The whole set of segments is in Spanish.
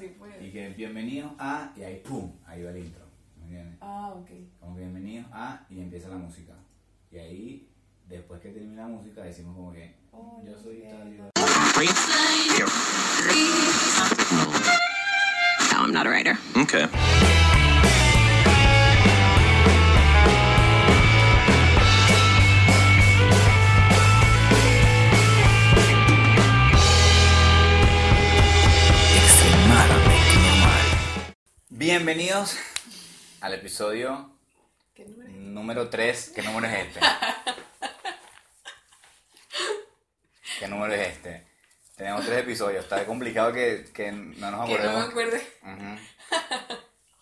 sí puede. Y que bienvenidos a, y ahí pum, ahí va el intro. ¿Me entiendes? Ah, ok. Como que bienvenidos a, y empieza la música. Y ahí, después que termina la música, decimos como que, Oh, yo no soy tal y tal. No, I'm not a writer. Okay. Bienvenidos al episodio ¿Qué número es? número 3. ¿Qué número es este? ¿Qué número es este? Tenemos tres episodios. Está complicado que, que no nos Que no me acordemos. acuerde. Ujú.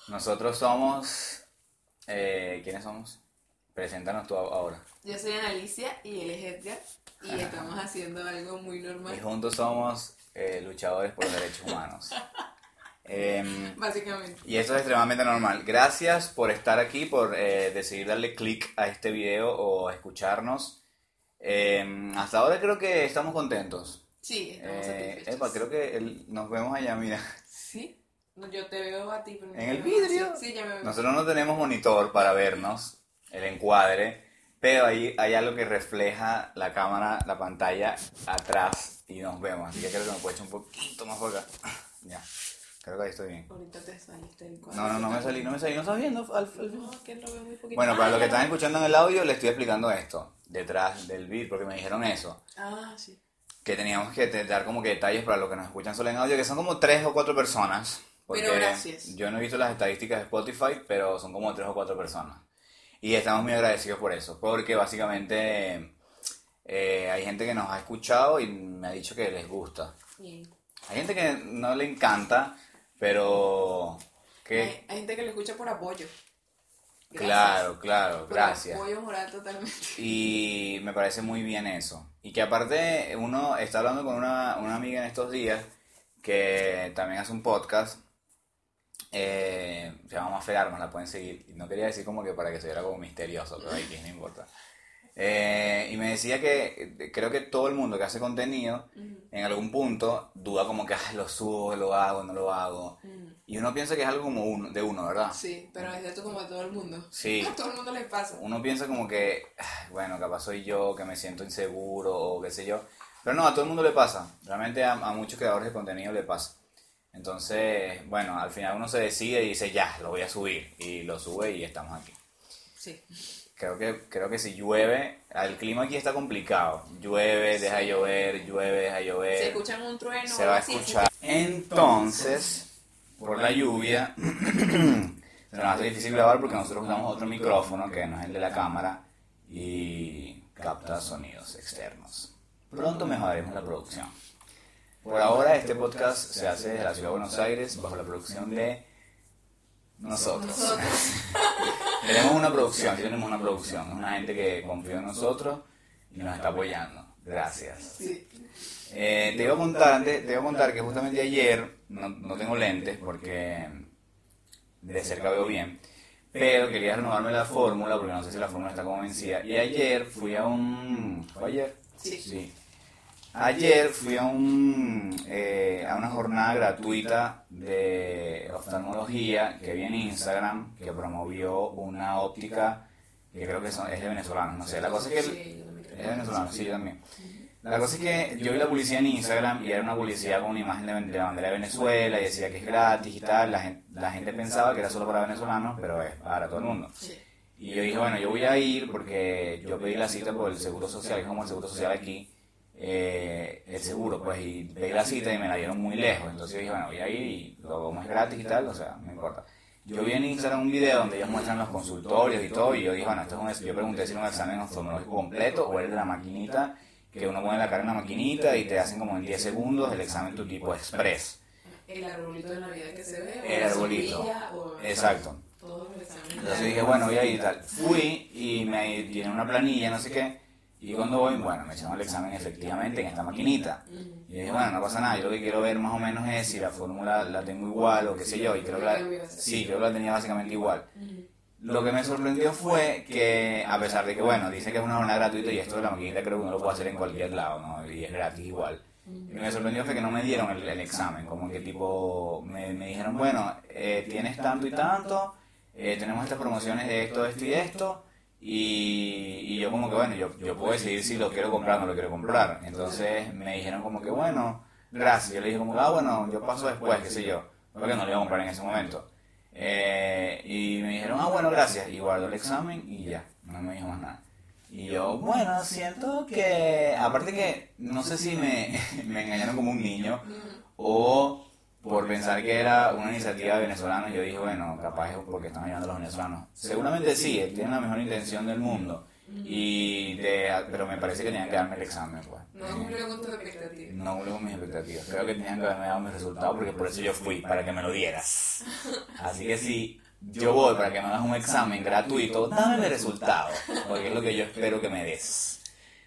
Nosotros somos. Eh, ¿Quiénes somos? Preséntanos tú ahora. Yo soy Analicia y él es Edgar. Y estamos haciendo algo muy Y normal. juntos somos eh, luchadores por los derechos humanos. Em, Básicamente. y eso es extremadamente normal. Gracias por estar aquí, por eh, decidir darle clic a este video o escucharnos. Em, hasta ahora creo que estamos contentos. Sí, estamos Eh, satisfechos. epa, creo que el- nos vemos allá, mira. ¿Sí? No, yo te veo a ti. pero ¿En el vidrio? Sí, sí, ya me veo. Nosotros no tenemos monitor para vernos, el encuadre, pero ahí hay algo que refleja la cámara, la pantalla atrás y nos vemos. Así que creo que me puedo echar un poquito más por acá. Ya, creo que ahí estoy bien. Ahorita te saliste. No, no, no me salí, no me salí, no estás viendo. Al, al- No, que lo veo muy poquito. Bueno, Ah, para los que están escuchando en el audio, les estoy explicando esto, detrás del beat, porque me dijeron eso. Ah, sí. Que teníamos que dar como que detalles para los que nos escuchan solo en audio, que son como tres o cuatro personas. Porque Pero gracias. Yo no he visto las estadísticas de Spotify, pero son como tres o cuatro personas. Y estamos muy agradecidos por eso, porque básicamente eh, hay gente que nos ha escuchado y me ha dicho que les gusta. Bien. Hay gente que no le encanta, pero que... Hay, hay gente que lo escucha por apoyo. Gracias. Claro, claro, Por gracias. Apoyo moral totalmente. Y me parece muy bien eso. Y que aparte uno está hablando con una, una amiga en estos días que también hace un podcast. eh, se llama Mafer Armas, la pueden seguir. No quería decir como que para que se viera como misterioso, pero ahí que no importa. Eh, y me decía que creo que todo el mundo que hace contenido en algún punto duda como que "Ay, lo subo, lo hago, no lo hago. Y uno piensa que es algo como uno, de uno, ¿verdad? Sí, pero es de esto como a todo el mundo. Sí. A todo el mundo le pasa. uno piensa como que, "Ay, bueno, capaz soy yo, que me siento inseguro o qué sé yo. Pero no, a todo el mundo le pasa. Realmente a, a muchos creadores de contenido le pasa. Entonces, bueno, al final uno se decide y dice, ya, lo voy a subir. Y lo sube y estamos aquí. Sí. Creo que, creo que si llueve, el clima aquí está complicado. Llueve, deja llover, llueve, deja llover. Se escuchan un trueno. se va a escuchar. Entonces, por la lluvia, se nos hace difícil grabar porque nosotros usamos otro micrófono que no es el de la cámara y capta sonidos externos. Pronto mejoraremos la producción. Por ahora este podcast se hace desde la ciudad de Buenos Aires bajo la producción de nosotros. Nosotros. tenemos una producción, sí tenemos una producción, una gente que confió en nosotros y nos está apoyando. Gracias. Sí. Eh, te iba a contar, antes, te iba a contar que justamente ayer, no, no tengo lentes porque de cerca veo bien, pero quería renovarme la fórmula porque no sé si la fórmula está como vencida. Y ayer fui a un... ¿Fue ayer? Sí. Ayer fui a un eh, a una jornada gratuita de oftalmología que vi en Instagram que promovió una óptica que creo que son- es de venezolanos, no sé, la cosa es que... Es venezolano, sí, yo también. La cosa es que yo vi la publicidad en Instagram y era una publicidad con una imagen de, de la bandera de Venezuela y decía que es gratis y tal. La gente, la gente pensaba que era solo para venezolanos, pero es para todo el mundo. Y yo dije, bueno, yo voy a ir porque yo pedí la cita por el Seguro Social, que es como el Seguro Social aquí, eh, el seguro, pues, y pedí la cita y me la dieron muy lejos. Entonces yo dije, bueno, voy a ir y lo como es gratis y tal, o sea, no importa. Yo vi en Instagram un video donde ellos muestran los consultorios y todo, y yo dije, bueno, esto es un, yo pregunté si era un examen oftalmológico completo o era de la maquinita, que uno pone la cara en la maquinita y te hacen como en 10 segundos el examen tu tipo express. El arbolito de Navidad que se ve. o El arbolito. o- Exacto. Todos los exámenes. Entonces dije, bueno, voy a ir y tal. Fui y me llené una planilla, no sé qué. Y cuando voy, bueno, me echaron el examen efectivamente en esta maquinita. Y dije, bueno, no pasa nada, yo lo que quiero ver más o menos es si la fórmula la tengo igual o qué sé yo. Y creo que la, sí, creo que la tenía básicamente igual. Lo que me sorprendió fue que, a pesar de que, bueno, dice que es una jornada gratuita y esto de la maquinita creo que uno lo puede hacer en cualquier lado, ¿no? Y es gratis igual. Y me sorprendió fue que no me dieron el, el examen, como que tipo, me, me dijeron, bueno, eh, tienes tanto y tanto, eh, tenemos estas promociones de esto, esto y esto, y, yo como que, bueno, yo, yo puedo decidir si lo quiero comprar o no lo quiero comprar. Entonces me dijeron como que, bueno, gracias. Yo le dije como ah, bueno, yo paso después, qué sé yo, porque no lo iba a comprar en ese momento. Eh, y me dijeron, ah, bueno, gracias. Y guardo el examen y ya, no me dijo más nada. Y yo, bueno, siento que, aparte que, no sé si me, me engañaron como un niño o por pensar que era una iniciativa venezolana, yo dije, bueno, capaz es porque están ayudando a los venezolanos. Seguramente sí, tienen la mejor intención del mundo. Y de, pero me parece que tenían que darme el examen, pues. No cumplió con tus expectativas. No cumplió con mis expectativas. Creo que tenían que haberme dado mis resultados porque por eso yo fui, para que me lo dieras. Así que si yo voy para que me hagas un examen gratuito, dame el resultado. Porque es lo que yo espero que me des.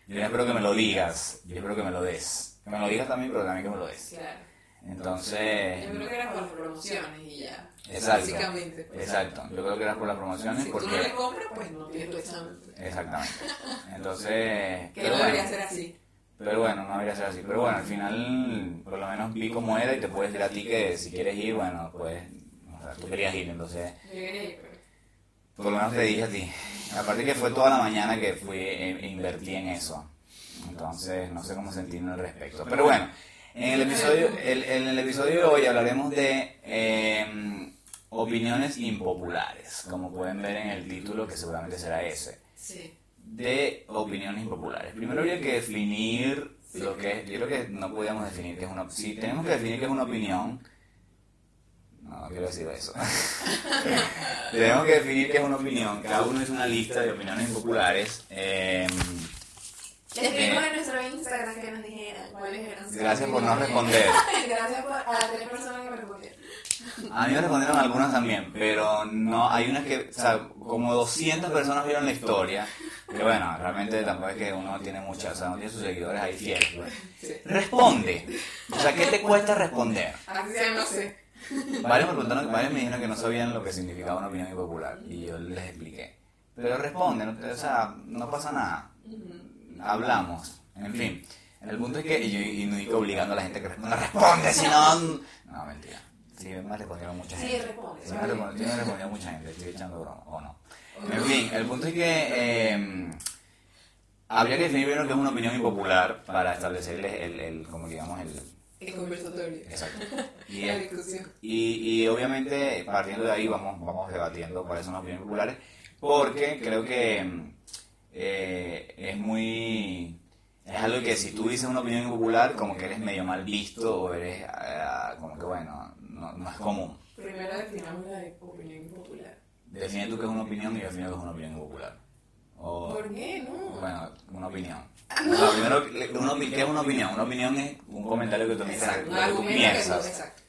Yo no espero que me lo digas, yo espero que me lo des. Que me lo digas también, pero también que me lo des. Claro. Entonces... Yo creo que era por las promociones y ya. Exacto. Básicamente. pues. Exacto. Yo creo que era por las promociones Si tú no le porque... compras, pues no tienes tu examen. Exactamente. Entonces... Que pero no bueno. debería ser así. Pero bueno, no debería ser así. Pero bueno, al final, por lo menos vi cómo era y te puedes decir a ti que si quieres ir, bueno, pues, o sea, tú querías ir, entonces, Yo quería ir, pero... por lo menos te dije a ti. Aparte que fue toda la mañana que fui e e invertí en eso. Entonces, no sé cómo sentirme al respecto. Pero bueno, en el episodio, el- en el episodio de hoy hablaremos de eh, opiniones impopulares, como pueden ver en el título, que seguramente será ese Sí. de opiniones impopulares. Primero habría que definir lo que es, yo creo que no podíamos definir qué es una si tenemos que definir qué es una opinión, no, quiero decir eso. tenemos que definir qué es una opinión, cada uno es una lista de opiniones impopulares. eh, Escribimos en nuestro Instagram que nos dijeran cuáles eran gracias por no responder. Gracias por, a las tres personas que me respondieron. A mí me respondieron algunas también, pero no, hay unas que, o sea, como 200 personas vieron la historia, que bueno, realmente tampoco es que uno tiene muchas, o sea, no tiene sus seguidores ahí fieles. pues. Sí. Responde. O sea, ¿qué te cuesta responder? Así sea, no sé. Varios me, preguntaron, varios me dijeron que no sabían lo que significaba una opinión impopular y yo les expliqué. Pero responde, no te- o sea, no pasa nada. Hablamos, en fin. El punto es que, y yo y no digo obligando a la gente que responda, responde, si no... No, mentira. Sí, me respondieron mucha Sí, gente. responde. Sí, me respondió, sí me respondió mucha gente, estoy echando broma, o no. En fin, el punto es que eh, habría que definir primero qué es una opinión impopular para establecerles el, el como digamos, el... El conversatorio. Exacto. Y La discusión. y, y obviamente partiendo de ahí vamos, vamos debatiendo cuáles son las opiniones populares, porque creo que mm, eh, es muy... Es algo que si tú dices una opinión impopular, como que eres medio mal visto o eres ah, como que bueno, no, no es común. Primero definamos la de opinión impopular. Define tú qué es una opinión y yo defino qué es una opinión impopular. O, ¿Por qué no? bueno, una opinión. O sea, primero, una ¿qué es una opinión? Una opinión es un comentario que tú Exacto. Que tú que piensas. Exacto.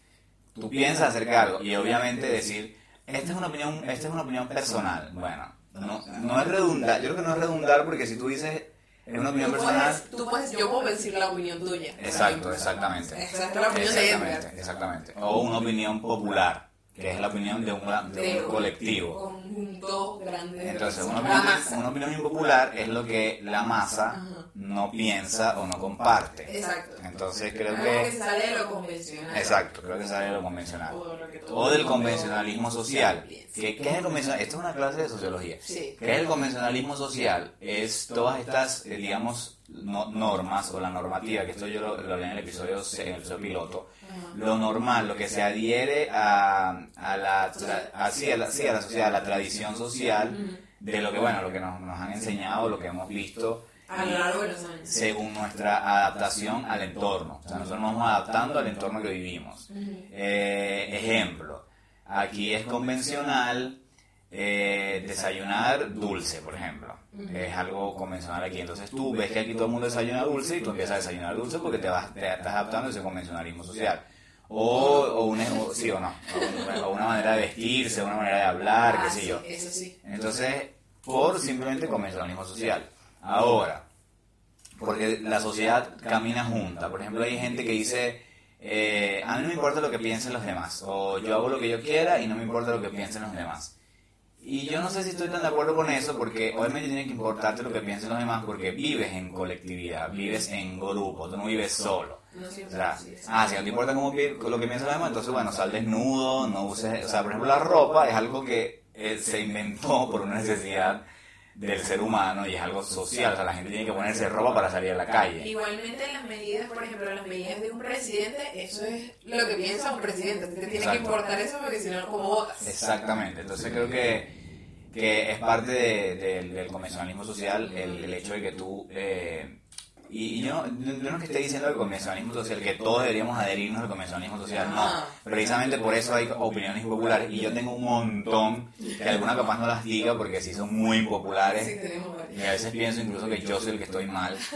tú piensas acerca de algo y obviamente decir esta es una opinión esta es una opinión personal bueno no, no es redundar yo creo que no es redundar porque si tú dices es una opinión Tú personal puedes, tú puedes, yo puedo decir la opinión tuya. exacto exactamente es la opinión de Edgar. exactamente exactamente o una opinión popular que es la opinión de un, de un colectivo Conjunto grande de entonces una opinión, una opinión impopular es lo que la masa Ajá. no piensa o no comparte Exacto. entonces creo que que sale de lo convencional. exacto creo que sale de lo convencional O, lo que todo o del convencionalismo social. ¿Qué, qué es el convencionalismo? Esto es una clase de sociología. Sí. ¿Qué es el convencionalismo social? Es todas estas, eh, digamos, no- normas o la normativa, que esto yo lo, lo hablé en el episodio, en el episodio piloto, lo normal, lo que se adhiere a, a la, tra- a, sí, a la, sí, a la sociedad, a la tradición social, de lo que, bueno, lo que nos, nos han enseñado, lo que hemos visto, A lo largo de los años. según nuestra adaptación al entorno. O sea, nosotros nos vamos adaptando al entorno que vivimos. Eh, ejemplo, aquí es convencional eh, desayunar dulce, por ejemplo. Es algo convencional aquí. Entonces tú ves que aquí todo el mundo desayuna dulce y tú empiezas a desayunar dulce porque te, vas, te estás adaptando a ese convencionalismo social. O, o una, o- sí o no, o una, o una manera de vestirse, una manera de hablar, Ah, qué sé sí, yo. Eso sí. Entonces, por simplemente convencionalismo social. Ahora, porque la sociedad camina junta. Por ejemplo, hay gente que dice, eh, a mí no me importa lo que piensen los demás, o yo hago lo que yo quiera y no me importa lo que piensen los demás. Y yo no sé si estoy tan de acuerdo con eso, porque obviamente tiene que importarte lo que piensen los demás, porque vives en colectividad, vives en grupo, tú no vives solo. No siempre O sea, ah, si no te importa cómo lo que piensan los demás, entonces bueno, sal desnudo, no uses, o sea, por ejemplo, la ropa es algo que eh, se inventó por una necesidad del ser humano y es algo social, o sea, la gente tiene que ponerse ropa para salir a la calle. Igualmente las medidas, por ejemplo, las medidas de un presidente, eso es lo que piensa un presidente. Te tiene Exacto. que importar eso porque si no, ¿cómo votas? Exactamente, entonces creo que, que es parte de- de- del convencionalismo social el, el hecho de que tú... eh, y y yo, no- yo no es que esté diciendo el convencionalismo social, que todos deberíamos adherirnos al convencionalismo social, no. Ah. Precisamente por eso hay opiniones impopulares y yo tengo un montón que alguna capaz no las diga porque sí son muy varios. Y a veces pienso incluso que yo soy el que estoy mal.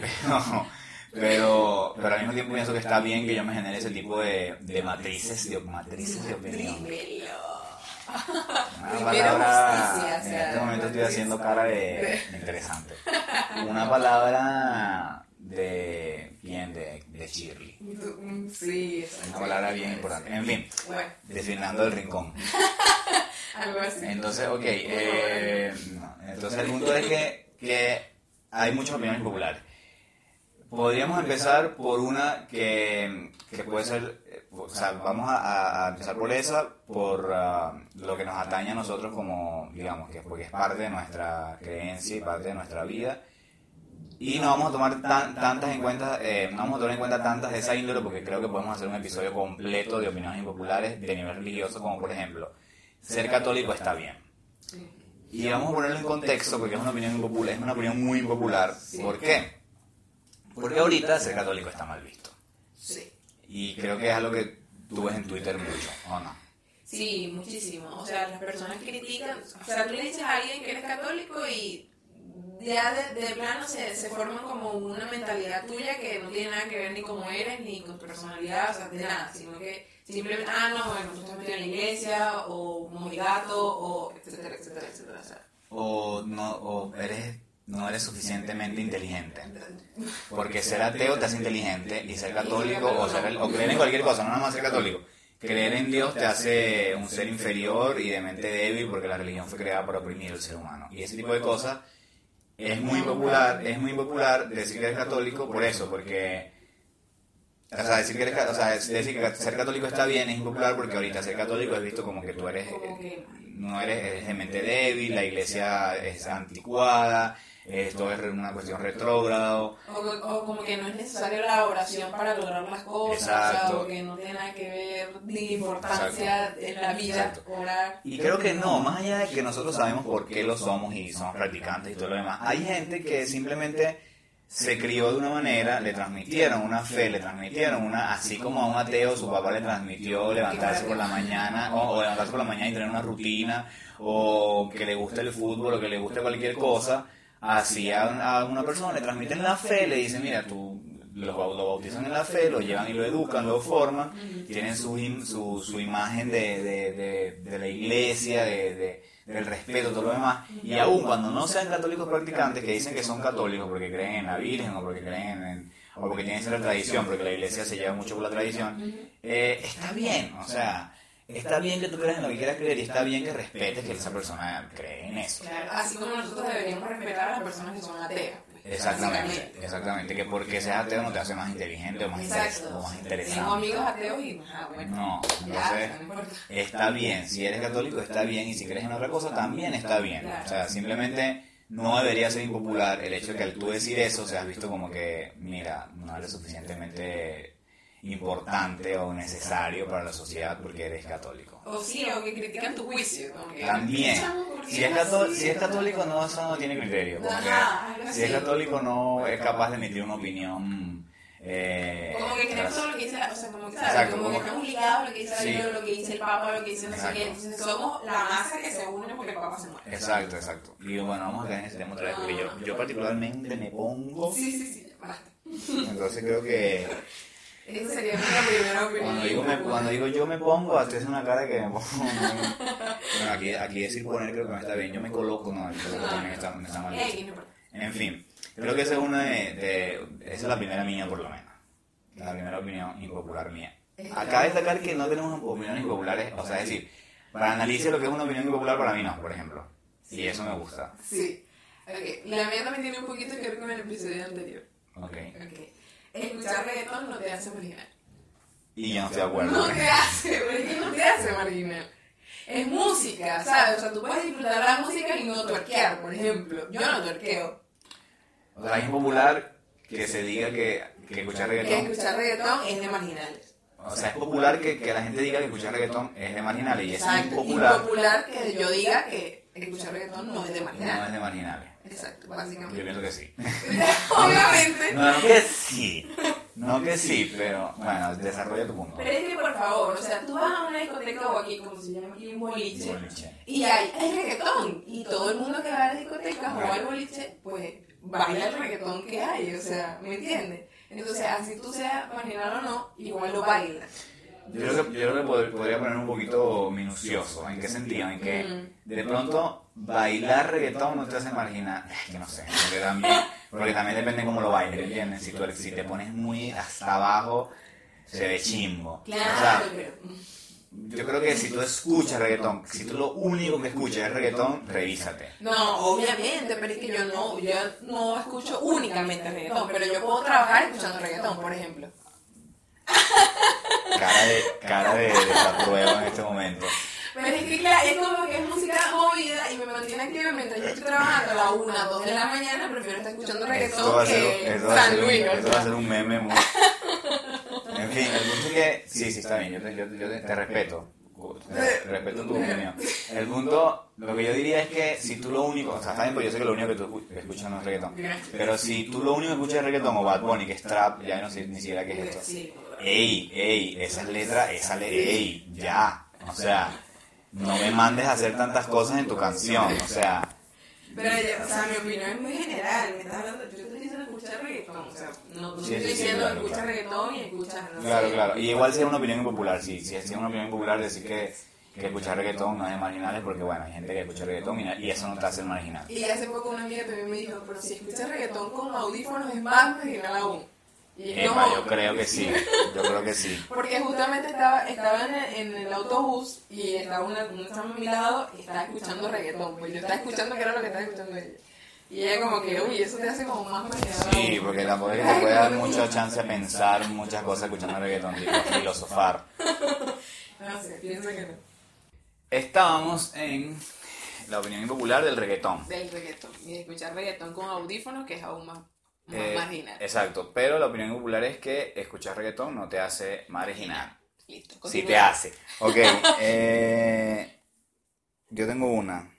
Pero, pero, pero al mismo tiempo pienso que está bien que yo me genere ese tipo de, de matrices, de, matrices de opinión. Una palabra, justicia, o en sea, este momento estoy haciendo cara de, de interesante. Una palabra de, bien, de, de Shirley. Sí, exacto. Una palabra bien importante. En fin, Bueno, de Fernando del Rincón. algo así. Entonces, ok, eh, no, entonces el punto es que, que hay muchas opiniones populares. Podríamos empezar por una que, que puede ser, o sea, vamos a, empezar por esa, por ah, lo que nos atañe a nosotros como, digamos, que porque es parte de nuestra creencia y parte de nuestra vida. Y no vamos a tomar tan- tantas en cuenta, eh, no vamos a tomar en cuenta tantas de esa índole porque creo que podemos hacer un episodio completo de opiniones impopulares de nivel religioso, como por ejemplo, ser católico está bien. Y vamos a ponerlo en contexto porque es una opinión impopular, es una opinión muy impopular. ¿Por qué? Porque ahorita ser católico está mal visto. Y creo que es algo que tú ves en Twitter mucho, ¿o no? Sí, muchísimo. O sea, las personas critican. O sea, tú le dices a alguien que eres católico y ya de, de plano se, se forman como una mentalidad tuya que no tiene nada que ver ni cómo eres ni con tu personalidad, o sea, de nada, sino que simplemente, ah, no, bueno, tú estás metido en la iglesia o mojigato o etcétera, etcétera, etcétera. O sea, O no, o eres, no eres suficientemente inteligente. Porque ser ateo te hace inteligente y ser católico o, ser, o creer en cualquier cosa, no nada más ser católico. Creer en Dios te hace un ser inferior y de mente débil porque la religión fue creada para oprimir al ser humano. Y ese tipo de cosas es muy popular, es muy popular decir que eres católico por eso, porque o sea, decir que eres, o sea, decir que ser católico está bien es impopular porque ahorita ser católico es visto como que tú eres que no eres de mente débil, la iglesia es anticuada, esto es una cuestión retrógrado. O, o como que no es necesario la oración para lograr las cosas, Exacto. o sea, o que no tiene nada que ver ni importancia en la vida Exacto. orar. Y creo que no, más allá de que nosotros sabemos por qué lo somos y somos practicantes y todo lo demás, hay gente que simplemente se crió de una manera, le transmitieron una fe, le transmitieron una, así como a un ateo su papá le transmitió levantarse por la mañana, o, o levantarse por la mañana y tener una rutina, o que le guste el fútbol, o que le guste cualquier cosa, así a, a una persona le transmiten la fe, le dicen, mira, tú lo, lo bautizan en la fe, lo llevan y lo educan, lo forman, tienen su, su, su imagen de, de, de, de la iglesia, de, de- del respeto, todo lo demás, y aún cuando no sean católicos practicantes, que dicen que son católicos porque creen en la Virgen o porque creen en, o porque tienen cierta tradición, porque la iglesia se lleva mucho por la tradición, eh, está bien, o sea, está bien que tú creas en lo que quieras creer y está bien que respetes que esa persona cree en eso. Claro, así como nosotros deberíamos respetar a las personas que son ateas. pues, Exactamente, exactamente, que porque seas ateo no te hace más inteligente o más, interes- Exacto. o más Tengo interesante. amigos ateos y, ah, bueno, No, ya, entonces no importa. está bien. Si eres católico está bien y si crees en otra cosa también está bien. Claro. O sea, simplemente no debería ser impopular el hecho de que al tú decir eso seas visto como que, mira, no eres suficientemente importante o necesario para la sociedad porque eres católico. O sí, o que critican tu juicio. Que, También. "Chamo, ¿por qué Si es, eres cató- así?" si es católico, no, eso no tiene criterio. Ajá, si es católico, no es capaz de emitir una opinión. Eh, Como que creemos todo lo que dice o sea, como que, ¿sabes? Exacto, como como- que estamos ligados a lo que dice Sí. Lo que dice el Papa, lo que dice no sé qué. Entonces somos la masa que se une porque el Papa se muere. Exacto, exacto. Y bueno, vamos a caer en ese tema otra vez, porque yo, yo particularmente me pongo, Sí, sí, sí, basta. entonces creo que Esa sería nuestra primera opinión. cuando digo, me- cuando digo yo me pongo, haces una cara que me pongo... Bueno, aquí, aquí decir poner creo que no está bien, yo me coloco, no, yo creo que también está, me está mal importa. En fin, creo que esa es una de, de- esa es la primera mía por lo menos, la primera opinión impopular mía. Acá destacar que no tenemos opiniones impopulares, o sea, es decir, para analizar lo que es una opinión impopular para mí no, por ejemplo. Y eso me gusta. Sí. Ok, la mía también tiene un poquito que ver con el episodio anterior. Ok. Ok. Escuchar reggaetón no te hace marginal. Y yo no estoy de acuerdo. No te hace, pero es que no te hace marginal. Es música, ¿sabes? O sea, tú puedes disfrutar la música y no tuerquear, por ejemplo. Yo no tuerqueo. O sea, es impopular que se diga que, que escuchar Que reggaetón. escuchar reggaetón es de marginales. O sea, es popular que, que la gente diga que escuchar reggaetón es de marginales y es impopular Impopular que yo diga que escuchar reggaetón no es de no es marginales. de marginales. Exacto, Yo básicamente. pienso que sí. Obviamente. No, no que sí. No que sí, pero bueno, desarrolla tu punto. Pero es que por favor, o sea, tú vas a una discoteca o aquí, como se llama aquí, un boliche, Boliche. y hay, hay reggaetón, y todo el mundo que va a las discotecas o al boliche, pues baila el reggaetón que hay, o sea, ¿me entiendes? Entonces, así tú seas marginal o no, igual lo bailas. Yo creo que, yo creo que pod- podría poner un poquito minucioso. ¿En qué sentido? En que de pronto bailar reggaetón no te hace marginal. Es que no sé. Porque también, porque también depende cómo lo bailes, ¿entiendes? Si, tú, si te pones muy hasta abajo, se ve chimbo. O sea, Claro, yo creo que si tú escuchas reggaetón, si tú lo único que escuchas es reggaetón, revísate. No, obviamente, pero es que yo no, yo no escucho únicamente reggaetón, pero yo puedo trabajar escuchando reggaetón, por ejemplo. Cara de, cara de, de prueba en este momento. Pero es que claro, es como que es música movida y me mantiene activa mientras yo estoy trabajando a la 1, 2 de la mañana, prefiero estar escuchando reggaetón que esto va a San ser un, Luis. esto va a ser un meme muy... En fin, el punto es que... Sí, sí, está bien, yo te, yo, yo te, te respeto. Te respeto tu opinión. El punto, lo que yo diría es que si tú lo único... O sea, está bien, porque yo sé que lo único que tú escuchas no es reggaetón. Pero si tú lo único que escuchas es reggaetón o Bad Bunny, que es trap, ya no sé ni siquiera qué es esto. Ey, ey, esas letras, esa le, ey, ya. O sea, no me mandes a hacer tantas cosas en tu canción. O sea, Pero, yo- o sea, mi opinión es muy general. Me estás hablando, yo te estoy diciendo escuchar reggaetón. O sea, no, no Sí, estoy sí, diciendo claro, escuchar claro. reggaetón y escuchar. No Claro, sé. claro. Y igual si es una opinión impopular, sí. Si es una opinión impopular decir que, que escuchar reggaetón no es de marginales, porque bueno, hay gente que escucha reggaetón y, y eso no te hace el marginal. Y hace poco una amiga también me dijo, pero si escuchas reggaetón con audífonos es más marginal aún. Epa, yo creo que sí. Yo creo que sí. Porque justamente estaba, estaba en, el, en el autobús y estaba una, una chama a mi lado y estaba escuchando reggaetón. Pues yo estaba escuchando que era lo que estaba escuchando ella. Y ella como que, uy, eso te hace como más marginal. Sí, porque tampoco es que te puede dar mucha chance a pensar muchas cosas escuchando reggaetón, a filosofar. No sé, pienso que no. Estábamos en la opinión impopular del reggaetón. Del reggaetón. Y de escuchar reggaetón con audífonos que es aún más Eh, marginal. Exacto, pero la opinión popular es que escuchar reggaetón no te hace marginal. Listo. Sí continúa. te hace. Ok, eh, yo tengo una.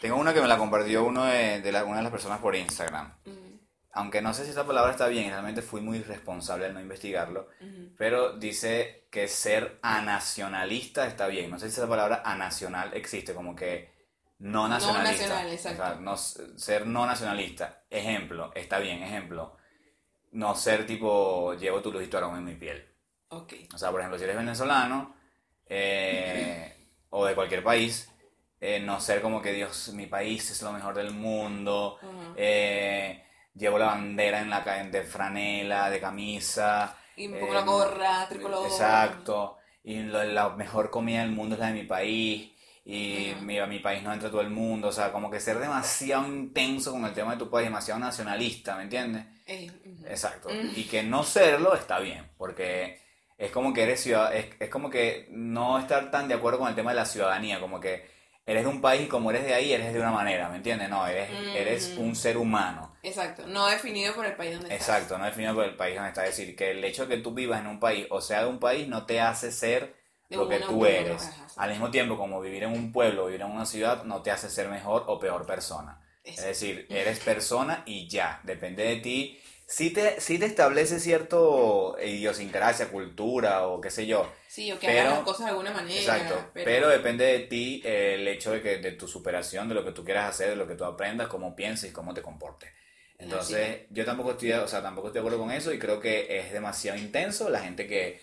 Tengo una que me la compartió uno de, de la- una de las personas por Instagram. Mm, Aunque no sé si esta palabra está bien, realmente fui muy responsable al no investigarlo, pero dice que ser anacionalista está bien. No sé si esa palabra anacional existe, como que no nacionalista. nacional, exacto. O sea, no, ser no nacionalista. Ejemplo, está bien, ejemplo. No ser tipo, llevo tu lujito aroma en mi piel. Ok. O sea, por ejemplo, si eres venezolano eh, o de cualquier país, eh, no ser como que Dios, mi país es lo mejor del mundo, Ujú. eh, llevo la bandera en la de franela, de camisa. Y me pongo eh, la gorra, tricolor. Exacto. Y lo- la mejor comida del mundo es la de mi país. Y mira, mi país no entra todo el mundo. O sea, como que ser demasiado intenso con el tema de tu país, demasiado nacionalista, ¿me entiendes? Ujú. Exacto. Mm. Y que no serlo está bien, porque es como que eres ciudad, es, es como que no estar tan de acuerdo con el tema de la ciudadanía, como que eres de un país y como eres de ahí, eres de una manera, ¿me entiendes? No, eres, Mm. eres un ser humano. Exacto. No definido por el país donde estás. Exacto, no definido por el país donde estás. Es decir, que el hecho de que tú vivas en un país o sea de un país no te hace ser De lo que tú eres. ajá, sí. Al mismo tiempo, como vivir en un pueblo o vivir en una ciudad no te hace ser mejor o peor persona. Es decir, eres persona y ya, depende de ti. Si te, sí te establece cierto idiosincrasia, cultura o qué sé yo. Sí, o que Pero- hagas las cosas de alguna manera. Exacto. Pero, depende de ti eh, el hecho de que de tu superación, de lo que tú quieras hacer, de lo que tú aprendas, cómo pienses y cómo te comportes. Entonces, yo tampoco estoy, o sea, tampoco estoy de acuerdo con eso y creo que es demasiado intenso la gente que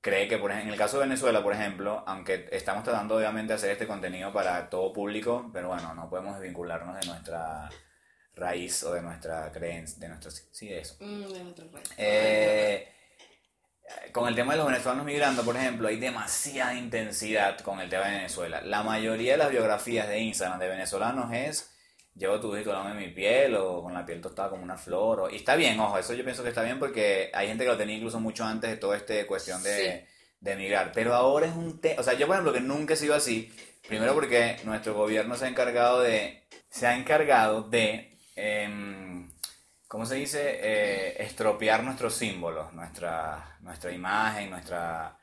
cree que, por ejemplo, en el caso de Venezuela, por ejemplo, aunque estamos tratando obviamente de hacer este contenido para todo público, pero bueno, no podemos desvincularnos de nuestra raíz o de nuestra creencia, de nuestra, sí, de eso. Mm, de nuestro país. Eh, con el tema de los venezolanos migrando, por ejemplo, hay demasiada intensidad con el tema de Venezuela. La mayoría de las biografías de Instagram de venezolanos es llevo tu hijito de mi piel o con la piel tostada como una flor. o- y está bien, ojo, eso yo pienso que está bien porque hay gente que lo tenía incluso mucho antes de toda esta cuestión de, de emigrar. Pero ahora es un tema, o sea, yo por ejemplo que nunca he sido así, primero porque nuestro gobierno se ha encargado de, se ha encargado de, em, ¿cómo se dice? Eh, estropear nuestros símbolos, nuestra, nuestra imagen, nuestra...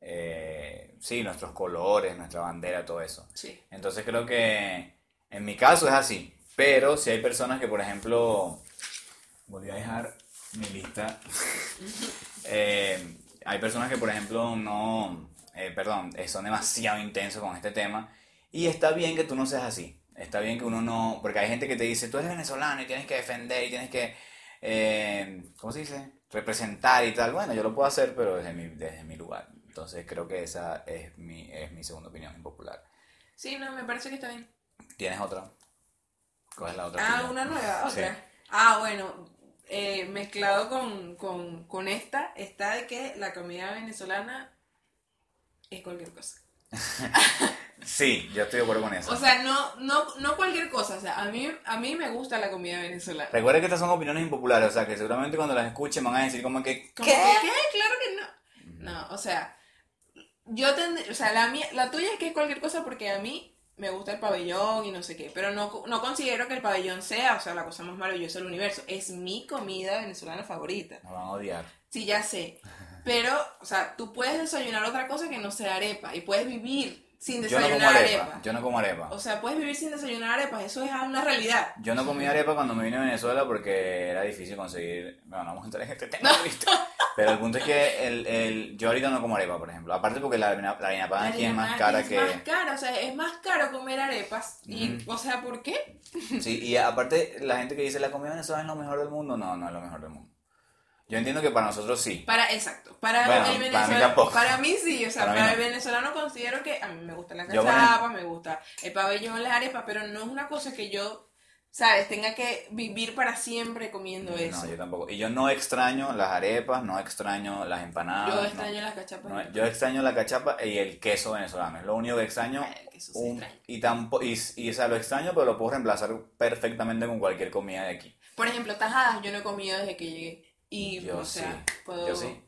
eh, sí, nuestros colores, nuestra bandera, todo eso. Sí. Entonces creo que en mi caso es así. Pero si hay personas que, por ejemplo, volví a dejar mi lista. Eh, hay personas que, por ejemplo, no, eh, perdón, son demasiado intensos con este tema. Y está bien que tú no seas así. Está bien que uno no, porque hay gente que te dice, tú eres venezolano y tienes que defender y tienes que, eh, ¿cómo se dice? Representar y tal. Bueno, yo lo puedo hacer, pero desde mi, desde mi lugar. Entonces creo que esa es mi, es mi segunda opinión impopular. Sí, no, me parece que está bien. ¿Tienes otra? ¿Cuál es la otra? Ah, una nueva, Sí. otra. Ah, bueno, eh, mezclado con, con, con esta, está de que la comida venezolana es cualquier cosa. Sí, yo estoy de acuerdo con eso. O sea, no, no, no cualquier cosa. O sea, a mí, a mí me gusta la comida venezolana. Recuerda que estas son opiniones impopulares, o sea, que seguramente cuando las escuchen van a decir como que, ¿qué? ¿qué? Claro que no. No, o sea, yo tendría, o sea, la, mía, la tuya es que es cualquier cosa porque a mí me gusta el pabellón y no sé qué, pero no, no considero que el pabellón sea, o sea, la cosa más maravillosa del universo. Es mi comida venezolana favorita. Nos van a odiar. Sí, ya sé. Pero, o sea, tú puedes desayunar otra cosa que no sea arepa y puedes vivir sin Yo no como desayunar arepa, arepa. yo no como arepa. O sea, puedes vivir sin desayunar arepas, eso es una realidad. Yo no comí arepa cuando me vine a Venezuela porque era difícil conseguir. Bueno, no vamos a entrar en este tema. Pero el punto es que el, el, yo ahorita no como arepa, por ejemplo. Aparte porque la, harina- la harina pan aquí es más cara es que. más cara, o sea, es más caro comer arepas. Y, o sea, ¿por qué? Sí, y aparte la gente que dice la comida venezolana es lo mejor del mundo, no, no es lo mejor del mundo. Yo entiendo que para nosotros sí. Para, exacto. Para Bueno, el para mí venezolano. tampoco. Para mí sí, o sea, Para para, el no. venezolano considero que a mí me gusta la Yo, por cachapa, me gusta el pabellón, las arepas, pero no es una cosa que yo, ¿sabes? Tenga que vivir para siempre comiendo eso. No, yo tampoco. Y yo no extraño las arepas, no extraño las empanadas. Yo no- extraño las cachapas. no, yo extraño la cachapa y el queso venezolano. Es lo único que extraño. Ay, que eso sí Un- extraño. y, tampo- y, y, o sea, lo extraño, pero lo puedo reemplazar perfectamente con cualquier comida de aquí. Por ejemplo, tajadas yo no he comido desde que llegué. Y, Yo o sea, sí. puedo... Yo sí.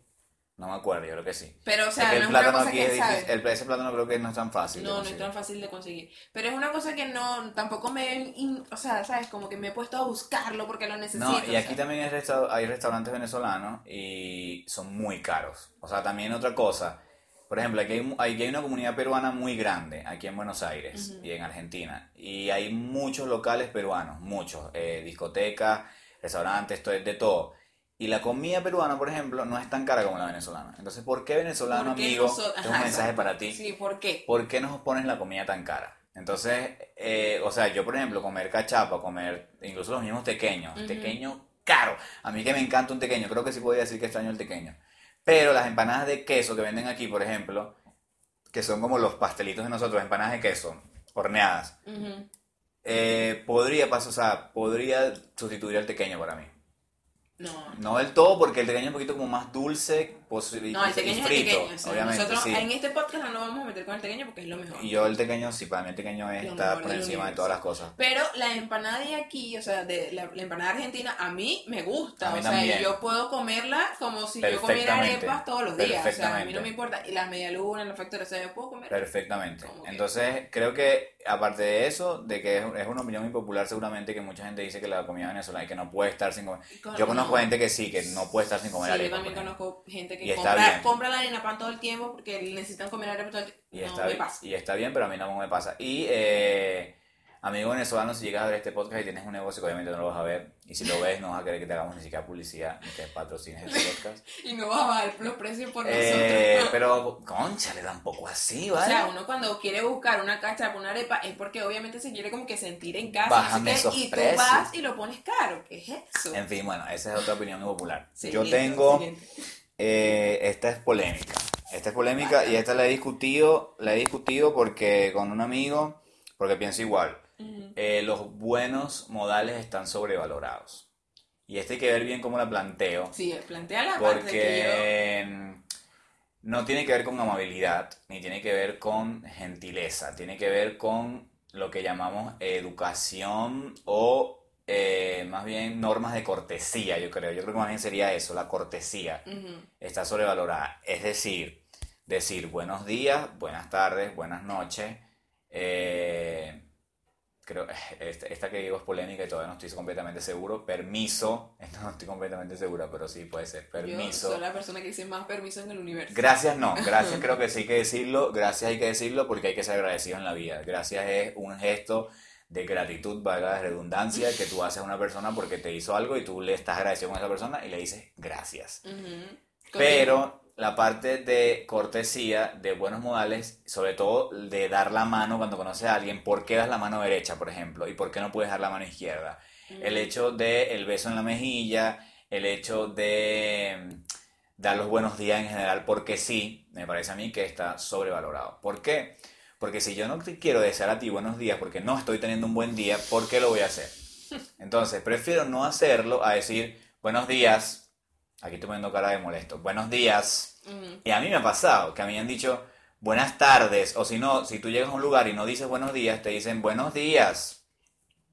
No me acuerdo, yo creo que sí. Pero, o Es sea, que no el es una plátano cosa aquí que, es difícil. El, ese plátano creo que no es tan fácil. No, no es tan fácil de conseguir. Pero es una cosa que no, tampoco me, in- o sea, ¿sabes? Como que me he puesto a buscarlo porque lo necesito. No, y aquí sea. también hay, resta- hay restaurantes venezolanos y son muy caros. O sea, también otra cosa. Por ejemplo, aquí hay, aquí hay una comunidad peruana muy grande, aquí en Buenos Aires Ujú. y en Argentina. Y hay muchos locales peruanos, muchos. eh, discotecas, restaurantes, de todo. Y la comida peruana, por ejemplo, no es tan cara como la venezolana. Entonces, ¿por qué venezolano, ¿Por qué amigo? es un mensaje para ti. Sí, ¿por qué? ¿por qué nos pones la comida tan cara? Entonces, eh, o sea, yo por ejemplo, comer cachapa, comer incluso los mismos tequeños, Ujú. tequeño caro. A mí que me encanta un tequeño, creo que sí podría decir que extraño el tequeño. Pero las empanadas de queso que venden aquí, por ejemplo, que son como los pastelitos de nosotros, empanadas de queso, horneadas, eh, podría pasar, o sea, podría sustituir al tequeño para mí. No. No del todo, porque el tequeño es un poquito como más dulce pos- y, No, el tequeño es el frito, tequeño. o sea, obviamente, nosotros sí. en este podcast no nos vamos a meter con el tequeño porque es lo mejor. Y yo el tequeño, sí, para mí el tequeño Lo está por encima de todas las cosas. Pero la empanada de aquí, o sea, de la, la empanada argentina, a mí me gusta. Mí o sea, también. yo puedo comerla como si yo comiera arepas todos los días. O sea, a mí no me importa. Y las medialunas, los factores, o sea, yo puedo comer. Perfectamente. Que- Entonces, creo que aparte de eso, de que es, es una opinión impopular seguramente que mucha gente dice que la comida venezolana y que no puede estar sin comer. Con- Yo conozco no. gente que sí, que no puede estar sin comer Sí, yo arepa, también conozco gente Y que está compra, bien. compra la harina pan todo el tiempo porque necesitan comer arepa todo el tiempo. Y no está, me pasa. y está bien, pero a mí no me pasa. Y, eh, amigo venezolano, si llegas a ver este podcast y tienes un negocio que obviamente no lo vas a ver, y si lo ves, no vas a querer que te hagamos ni siquiera publicidad, ni que patrocines este podcast. Y no va a bajar los precios por Eh, nosotros. pero, concha, le tampoco así, O ¿vale? sea, uno cuando quiere buscar una cachapa, una arepa, es porque obviamente se quiere como que sentir en casa. Bájame esos y tú precios. vas y lo pones caro. ¿Qué es eso? En fin, bueno, esa es otra opinión impopular. Sí, Yo tengo... siguiente. Eh, esta es polémica. Esta es polémica y esta la he discutido, la he discutido porque con un amigo, porque pienso igual. Eh, los buenos modales están sobrevalorados. Y esta hay que ver bien cómo la planteo, Sí, plantea la parte de que porque mm, no tiene que ver con amabilidad, ni tiene que ver con gentileza, tiene que ver con lo que llamamos educación o eh, más bien normas de cortesía, yo creo. Yo creo que más bien sería eso, la cortesía. Ujú. Está sobrevalorada. Es decir, decir buenos días, buenas tardes, buenas noches. eh, creo, esta, esta que digo es polémica y todavía no estoy completamente seguro. Permiso, no estoy completamente segura, pero sí puede ser. Yo Permiso. soy la persona que dice más permisos en el universo. Gracias no, gracias creo que sí hay que decirlo, gracias hay que decirlo porque hay que ser agradecido en la vida. Gracias es un gesto de gratitud, valga la redundancia, que tú haces a una persona porque te hizo algo y tú le estás agradecido con esa persona y le dices gracias. Pero la parte de cortesía, de buenos modales, sobre todo de dar la mano cuando conoces a alguien, ¿por qué das la mano derecha, por ejemplo? ¿Y por qué no puedes dar la mano izquierda? El hecho de el beso en la mejilla, el hecho de mm, dar los buenos días en general, porque sí, me parece a mí que está sobrevalorado. ¿Por qué? Porque si yo no te quiero desear a ti buenos días porque no estoy teniendo un buen día, ¿por qué lo voy a hacer? Entonces, prefiero no hacerlo a decir buenos días. Aquí estoy poniendo cara de molesto. Buenos días. Y a mí me ha pasado que a mí me han dicho buenas tardes, o si no, si tú llegas a un lugar y no dices buenos días, te dicen buenos días.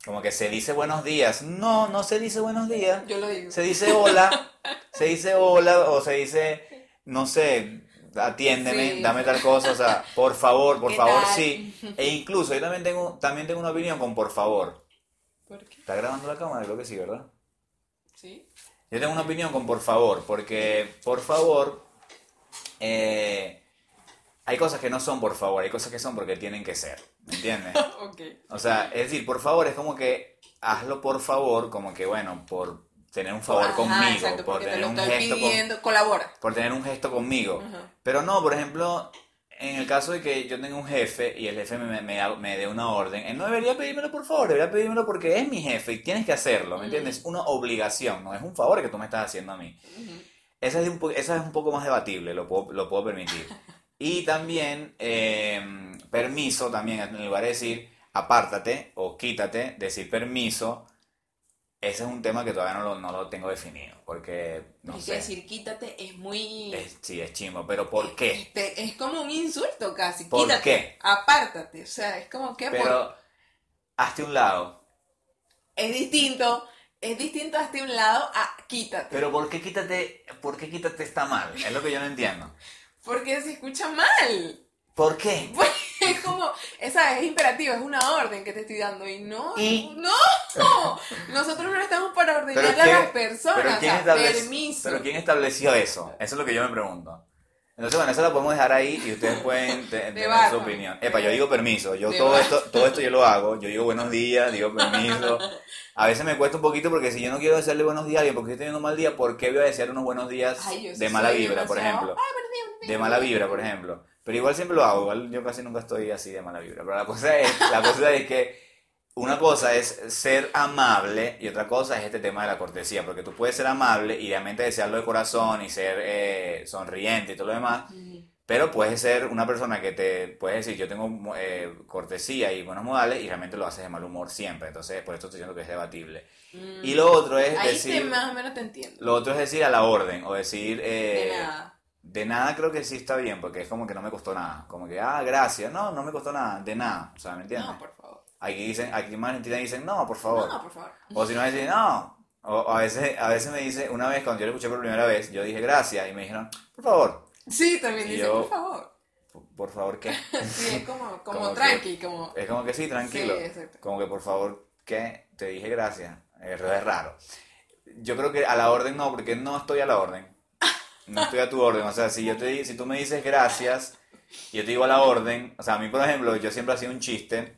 Como que se dice buenos días. No, no se dice buenos días. Yo lo digo. Se dice hola, se dice hola, o se dice, no sé, atiéndeme, Sí. dame tal cosa, o sea, por favor, por ¿Qué favor, tal? sí. E incluso yo también tengo, también tengo una opinión con por favor. ¿Por qué? ¿Está grabando la cámara? Creo que sí, ¿verdad? ¿Sí? Yo tengo una opinión con por favor, porque por favor, eh, hay cosas que no son por favor, hay cosas que son porque tienen que ser, ¿me entiendes? ok. O sea, es decir, por favor es como que hazlo por favor, como que bueno, por tener un favor Ajá, conmigo, exacto, por te tener lo un gesto con- pidiendo, colabora. por tener un gesto conmigo. Ajá. Pero no, por ejemplo, en el caso de que yo tenga un jefe y el jefe me, me, me dé una orden, él no debería pedírmelo por favor, debería pedírmelo porque es mi jefe y tienes que hacerlo, ¿me entiendes? Es una obligación, no es un favor que tú me estás haciendo a mí. Ujú. Esa es un, esa es un poco más debatible, lo puedo, lo puedo permitir. Y también, eh, permiso, también, en lugar de decir apártate o quítate, decir permiso, ese es un tema que todavía no lo, no lo tengo definido, porque, no que sé, decir quítate es muy... es- sí, es chimbo, pero ¿por qué? Este, es como un insulto casi. ¿Por quítate, qué? apártate. O sea, es como que por- Pero, hazte un lado. es distinto. Es distinto hasta un lado a quítate. Pero ¿por qué quítate, por qué quítate está mal? Es lo que yo no entiendo. Porque se escucha mal. ¿Por qué? Es como, esa es imperativo, es una orden que te estoy dando. Y no, Y- no. Nosotros no estamos para ¿quién- a las personas. pero ¿quién, o sea, establece- permiso. pero ¿quién estableció eso? Eso es lo que yo me pregunto. Entonces, bueno, eso lo podemos dejar ahí y ustedes pueden te- tener su opinión. Epa, yo digo permiso, yo todo esto, todo esto yo lo hago, yo digo buenos días, digo permiso. A veces me cuesta un poquito porque si yo no quiero desearle buenos días a alguien porque estoy teniendo un mal día, ¿por qué voy a desear unos buenos días Ay, de mala vibra, por ejemplo? Ay, De mala vibra, por ejemplo. Pero igual siempre lo hago, igual yo casi nunca estoy así de mala vibra. Pero la cosa es, la cosa es que una cosa es ser amable y otra cosa es este tema de la cortesía, porque tú puedes ser amable y realmente desearlo de corazón y ser eh, sonriente y todo lo demás, pero puedes ser una persona que te puedes decir yo tengo eh, cortesía y buenos modales y realmente lo haces de mal humor siempre, entonces por esto estoy diciendo que es debatible. Mm. Y lo otro es Ahí decir, te más o menos te entiendo. lo otro es decir a la orden o decir... eh, de nada. De nada creo que sí está bien, porque es como que no me costó nada. Como que, ah, gracias. No, no me costó nada. De nada. O sea, ¿me entiendes? No, por favor. Aquí dicen, aquí más Argentina dicen, no, por favor. No, por favor. O si no, dicen, no. O, o a veces, a veces me dice, una vez cuando yo lo escuché por primera vez, yo dije gracias y me dijeron, por favor. Sí, también Y dice, yo- por favor. Por, favor, ¿qué? Sí, es como, como, Como que- tranqui, como... Es como que sí, tranquilo. Sí, exacto. Como que por favor, ¿qué? Te dije gracias. Es raro. Yo creo que a la orden no, porque no estoy a la orden. No estoy a tu orden. O sea, si yo te si tú me dices gracias y yo te digo a la orden, o sea, a mí, por ejemplo, yo siempre hacía un chiste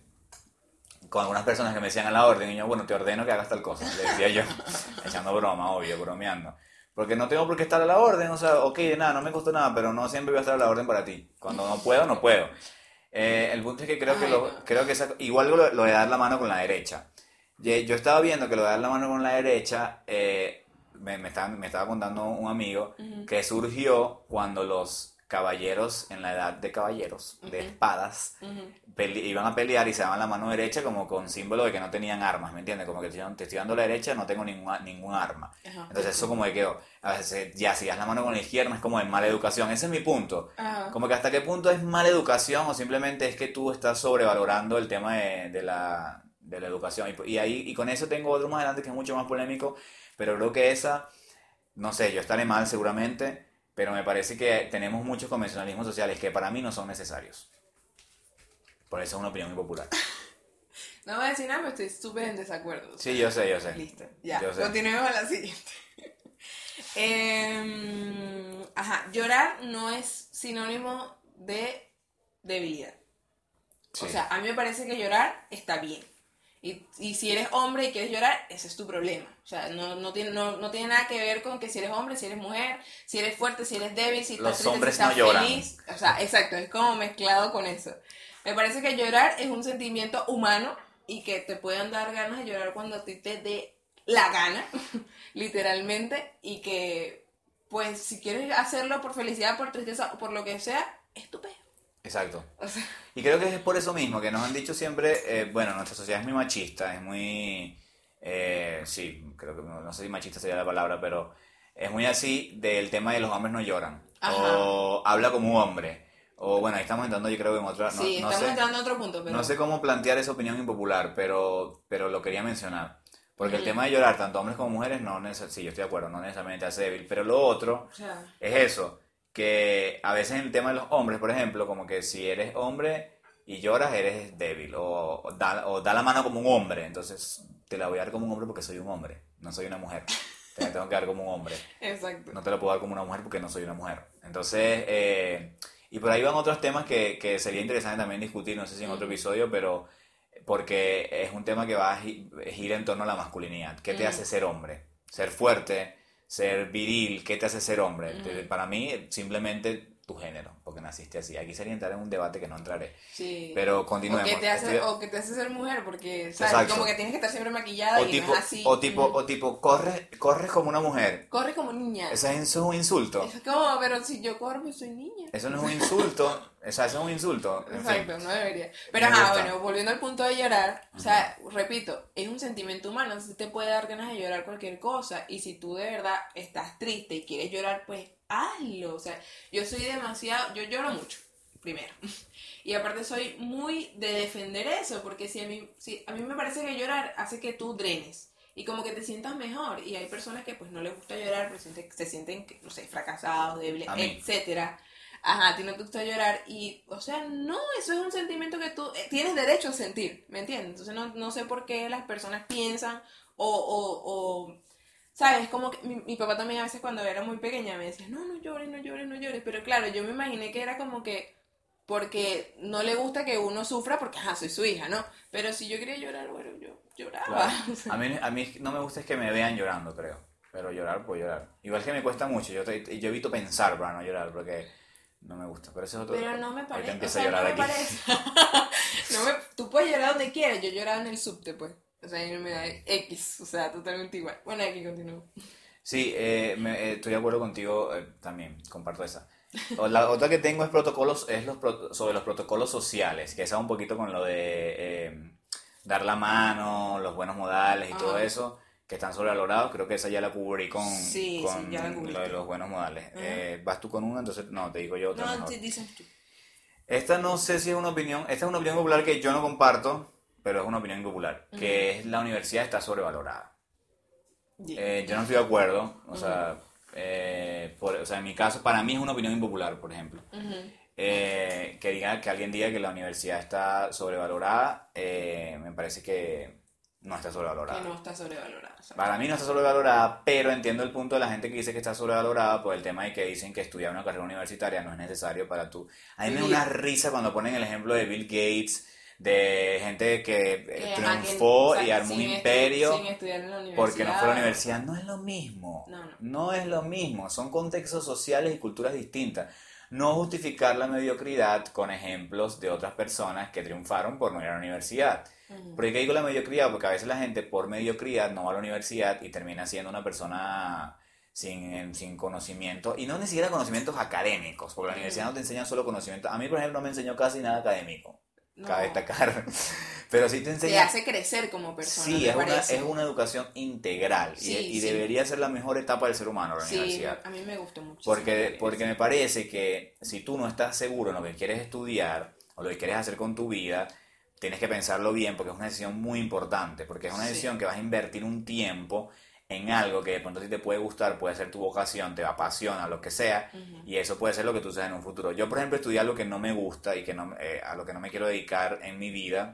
con algunas personas que me decían a la orden y yo, bueno, te ordeno que hagas tal cosa. Le decía yo, echando broma, obvio, bromeando. Porque no tengo por qué estar a la orden, o sea, ok, de nada, no me costó nada, pero no siempre voy a estar a la orden para ti. Cuando no puedo, no puedo. Eh, el punto es que creo que, Ay, lo, no. creo que esa- igual lo, lo de dar la mano con la derecha. Yo estaba viendo que lo de dar la mano con la derecha, eh, me, me estaba, me estaba contando un amigo, que surgió cuando los caballeros en la edad de caballeros, de espadas, iban a pelear y se daban la mano derecha como con símbolo de que no tenían armas, ¿me entiendes? Como que te, te estoy dando la derecha, no tengo ningún, ningún arma. Ajá. Entonces eso como que, oh, a veces ya si das la mano con la izquierda es como de mala educación, ese es mi punto. Ajá. Como que hasta qué punto es mala educación o simplemente es que tú estás sobrevalorando el tema de, de la, de la educación. Y, y ahí, y con eso tengo otro más adelante que es mucho más polémico, pero creo que esa, no sé, yo estaré mal seguramente, pero me parece que tenemos muchos convencionalismos sociales que para mí no son necesarios. Por eso es una opinión impopular. No voy a decir nada, pero estoy súper en desacuerdo. Sí, yo sé, yo sé. Listo, ya. Sé. Continuemos a la siguiente. Em, ajá, llorar no es sinónimo de, de vida. Sí. O sea, a mí me parece que llorar está bien. Y, y si eres hombre y quieres llorar, ese es tu problema. O sea, no, no, tiene, no, no tiene nada que ver con que si eres hombre, si eres mujer, si eres fuerte, si eres débil, si estás Los triste, hombres si estás no lloran. feliz. O sea, exacto, es como mezclado con eso. Me parece que llorar es un sentimiento humano y que te pueden dar ganas de llorar cuando a ti te dé la gana, literalmente, y que, pues, si quieres hacerlo por felicidad, por tristeza por lo que sea, estupendo. Exacto. O sea, Y creo que es por eso mismo que nos han dicho siempre, eh, bueno, nuestra sociedad es muy machista, es muy, eh, sí, creo que no, no sé si machista sería la palabra, pero es muy así del tema de los hombres no lloran, Ajá. o habla como un hombre, o bueno, ahí estamos entrando yo creo que en otra, no, sí, no estamos sé, entrando a otro punto, pero... no sé cómo plantear esa opinión impopular, pero, pero lo quería mencionar. Porque el tema de llorar, tanto hombres como mujeres, no neces- sí, yo estoy de acuerdo, no necesariamente hace débil, pero lo otro sea, es eso, que a veces en el tema de los hombres, por ejemplo, como que si eres hombre y lloras, eres débil, o, o da, o da la mano como un hombre, entonces te la voy a dar como un hombre porque soy un hombre, no soy una mujer, te la tengo que dar como un hombre, exacto. no te la puedo dar como una mujer porque no soy una mujer. Entonces, eh, y por ahí van otros temas que, que sería interesante también discutir, no sé si en otro episodio, pero porque es un tema que va a gi- gira en torno a la masculinidad. ¿Qué te Ujú. hace ser hombre? Ser fuerte, ser viril, ¿qué te hace ser hombre? Para mí, simplemente tu género, porque naciste así. Aquí sería entrar en un debate que no entraré. Sí. Pero o continuemos. que, te hace, Estoy- o que te hace ser mujer, porque, ¿sabes? Como que tienes que estar siempre maquillada o y tipo, no es así. o tipo, o tipo, corres, corres como una mujer. Corre como niña. Eso es, un insulto. Es como, pero si yo corro, soy niña. Eso no es un insulto. O sea, eso es un insulto. En fin. Exacto, no debería. Pero Me ajá, gusta. bueno, volviendo al punto de llorar, o sea, repito, es un sentimiento humano, entonces te puede dar ganas de llorar cualquier cosa, y si tú de verdad estás triste y quieres llorar, pues hazlo. O sea, yo soy demasiado, yo lloro mucho, primero. Y aparte soy muy de defender eso, porque si a mí, si a mí me parece que llorar hace que tú drenes. Y como que te sientas mejor. Y hay personas que pues no les gusta llorar, pero sienten- se sienten, no sé, fracasados, débiles, etcétera. Ajá, a ti no te gusta llorar y, o sea, no, eso es un sentimiento que tú eh, tienes derecho a sentir, ¿me entiendes? Entonces no, no sé por qué las personas piensan o, o, o ¿sabes? Como que mi, mi papá también a veces cuando era muy pequeña me decía, no, no llores, no llores, no llores, pero claro, yo me imaginé que era como que porque no le gusta que uno sufra porque, ajá, soy su hija, ¿no? Pero si yo quería llorar, bueno, yo lloraba. Claro. A mí, a mí no me gusta es que me vean llorando, creo. Pero llorar, pues llorar. Igual que me cuesta mucho. Yo, te- yo evito pensar para no llorar porque no me gusta. Pero ese es otro. Pero no me parece. O sea, no me aquí. parece. no me, tú puedes llorar donde quieras. Yo lloraba en el subte, pues. O sea, y no me da X. O sea, totalmente igual. Bueno, aquí continúo. Sí, eh, me- eh, estoy de acuerdo contigo eh, también. Comparto esa. La otra que tengo es protocolos, es los pro- sobre los protocolos sociales, que esa un poquito con lo de eh, dar la mano, los buenos modales y todo Ajá. eso, que están sobrevalorados. Creo que esa ya la cubrí con, Sí, con sí, ya la lo de los buenos modales. Ajá. Eh, vas tú con una, entonces no, te digo yo otra No, mejor. sí, dices tú. Esta no sé si es una opinión, esta es una opinión popular que yo no comparto, pero es una opinión popular, que es la universidad está sobrevalorada. Eh, yo no estoy de acuerdo, o sea, eh, por- o sea, en mi caso, para mí es una opinión impopular, por ejemplo. Ujú. Eh, que, diga, que alguien diga que la universidad está sobrevalorada, me parece que no está sobrevalorada. Que no está sobrevalorada. Para mí no está sobrevalorada, pero entiendo el punto de la gente que dice que está sobrevalorada por el tema de que dicen que estudiar una carrera universitaria no es necesario para tú. A mí me da una risa cuando ponen el ejemplo de Bill Gates, de gente que, eh, Que, ajá, que- triunfó y armó un imperio en porque no fue a la universidad. No es lo mismo. No, no. No es lo mismo. Son contextos sociales y culturas distintas. No justificar la mediocridad con ejemplos de otras personas que triunfaron por no ir a la universidad. ¿Por qué digo la mediocridad? Porque a veces la gente por mediocridad no va a la universidad y termina siendo una persona sin, sin conocimiento, y no ni siquiera conocimientos académicos, porque la universidad no te enseña solo conocimiento. A mí, por ejemplo, no me enseñó casi nada académico, No. cabe destacar. Pero sí te Te enseña... hace crecer como persona. Sí, es una, es una educación integral y, Sí, y sí. debería ser la mejor etapa del ser humano, la Sí, universidad. a mí me gustó mucho. Porque, porque me parece que si tú no estás seguro en lo que quieres estudiar o lo que quieres hacer con tu vida, tienes que pensarlo bien porque es una decisión muy importante, porque es una decisión que vas a invertir un tiempo en algo que de pronto a ti te puede gustar, puede ser tu vocación, te apasiona, lo que sea, y eso puede ser lo que tú seas en un futuro. Yo, por ejemplo, estudié algo que no me gusta y que no, eh, a lo que no me quiero dedicar en mi vida,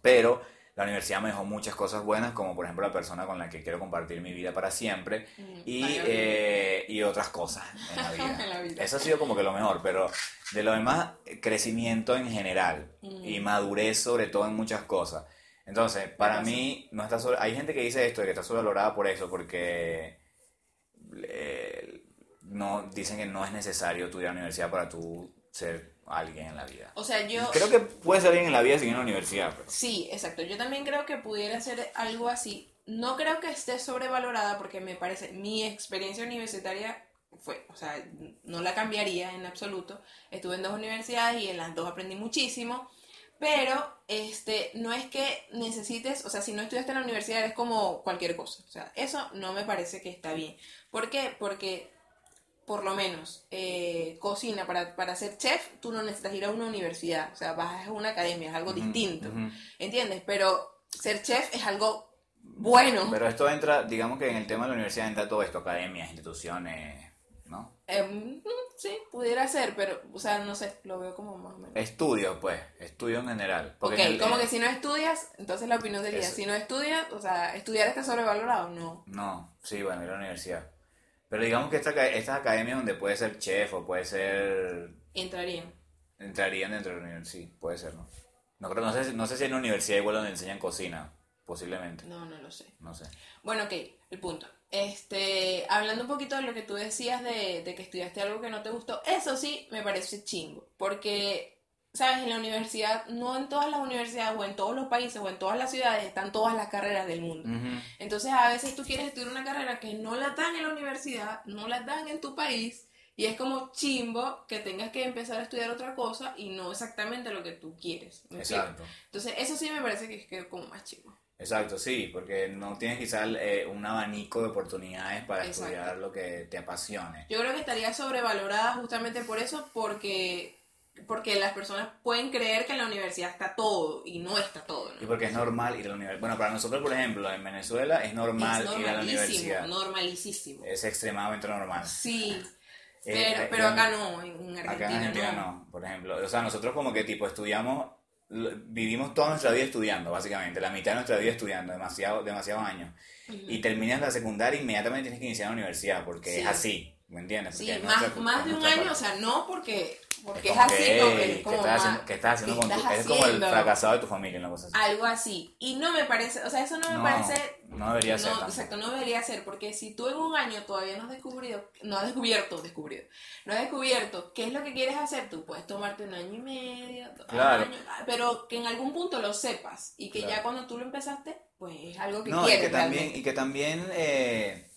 pero la universidad me dejó muchas cosas buenas, como por ejemplo la persona con la que quiero compartir mi vida para siempre y, eh, y otras cosas en la, vida. En la vida. Eso ha sido como que lo mejor, pero de lo demás, crecimiento en general y madurez sobre todo en muchas cosas. Entonces, para mí, no está sobre- hay gente que dice esto, de que está sobrevalorada por eso, porque eh, no, dicen que no es necesario estudiar en la universidad para tú ser alguien en la vida. O sea, yo... Creo que puedes ser alguien en la vida sin ir a la universidad, pero... Sí, exacto. Yo también creo que pudiera ser algo así. No creo que esté sobrevalorada porque me parece, mi experiencia universitaria fue, o sea, no la cambiaría en absoluto. Estuve en dos universidades y en las dos aprendí muchísimo. Pero este, no es que necesites, o sea, si no estudiaste en la universidad eres como cualquier cosa. O sea, eso no me parece que está bien. ¿Por qué? Porque, por lo menos, eh, cocina, para, para ser chef, tú no necesitas ir a una universidad. O sea, vas a una academia, es algo distinto. ¿Entiendes? Pero ser chef es algo bueno. Pero esto entra, digamos que en el tema de la universidad entra todo esto, academias, instituciones, Em, sí, pudiera ser, pero, o sea, no sé, lo veo como más o menos. Estudios, pues, estudios en general. Porque ok, en el- como que si no estudias, entonces la opinión sería, Eso. si no estudias, o sea, ¿estudiar está sobrevalorado? No. No, sí, bueno, ir a la universidad. Pero digamos que esta, estas academias donde puede ser chef o puede ser... Entrarían. Entrarían dentro de la universidad, sí, puede ser, ¿no? No, creo, no, sé, si- no sé si hay una universidad igual donde enseñan cocina, posiblemente, No, no lo sé. no sé. Bueno, ok, el punto. Este, hablando un poquito de lo que tú decías de, de que estudiaste algo que no te gustó, eso sí me parece chingo, porque, sabes, en la universidad, no en todas las universidades o en todos los países o en todas las ciudades están todas las carreras del mundo. Entonces a veces tú quieres estudiar una carrera que no la dan en la universidad, no la dan en tu país, y es como chimbo que tengas que empezar a estudiar otra cosa y no exactamente lo que tú quieres. Exacto. Entonces eso sí me parece que es como más chimbo. Exacto, sí, porque no tienes quizás eh, un abanico de oportunidades para Exacto. estudiar lo que te apasione. Yo creo que estaría sobrevalorada justamente por eso, porque, porque las personas pueden creer que en la universidad está todo y no está todo. ¿no? Y porque es normal ir a la universidad. Bueno, para nosotros, por ejemplo, en Venezuela es normal es ir a la universidad. normalísimo. Es extremadamente normal. Sí, Eh, pero, eh, pero acá no, en Argentina, Acá en Argentina no. no, por ejemplo. O sea, nosotros como que tipo estudiamos, vivimos toda nuestra vida estudiando, básicamente. La mitad de nuestra vida estudiando, demasiado, demasiados años. Y terminas la secundaria inmediatamente tienes que iniciar la universidad, porque Sí. es así, ¿me entiendes? Sí, es más, nuestra- más de un año, o sea, no porque, porque Es es, así, que, porque "Ey, es ¿qué como estás más- haciendo, qué estás haciendo ¿qué con tu- estás Es como el haciendo? fracasado de tu familia, una cosa así. algo así. Y no me parece, o sea, eso no me No, parece... no debería ser no. Exacto, no debería ser, porque si tú en un año todavía no has descubrido, no has descubierto, descubrido, no has descubierto qué es lo que quieres hacer, tú puedes tomarte un año y medio, Claro. años, pero que en algún punto lo sepas y que Claro. ya cuando tú lo empezaste, pues es algo que No, y quieres que también, realmente. y que también eh,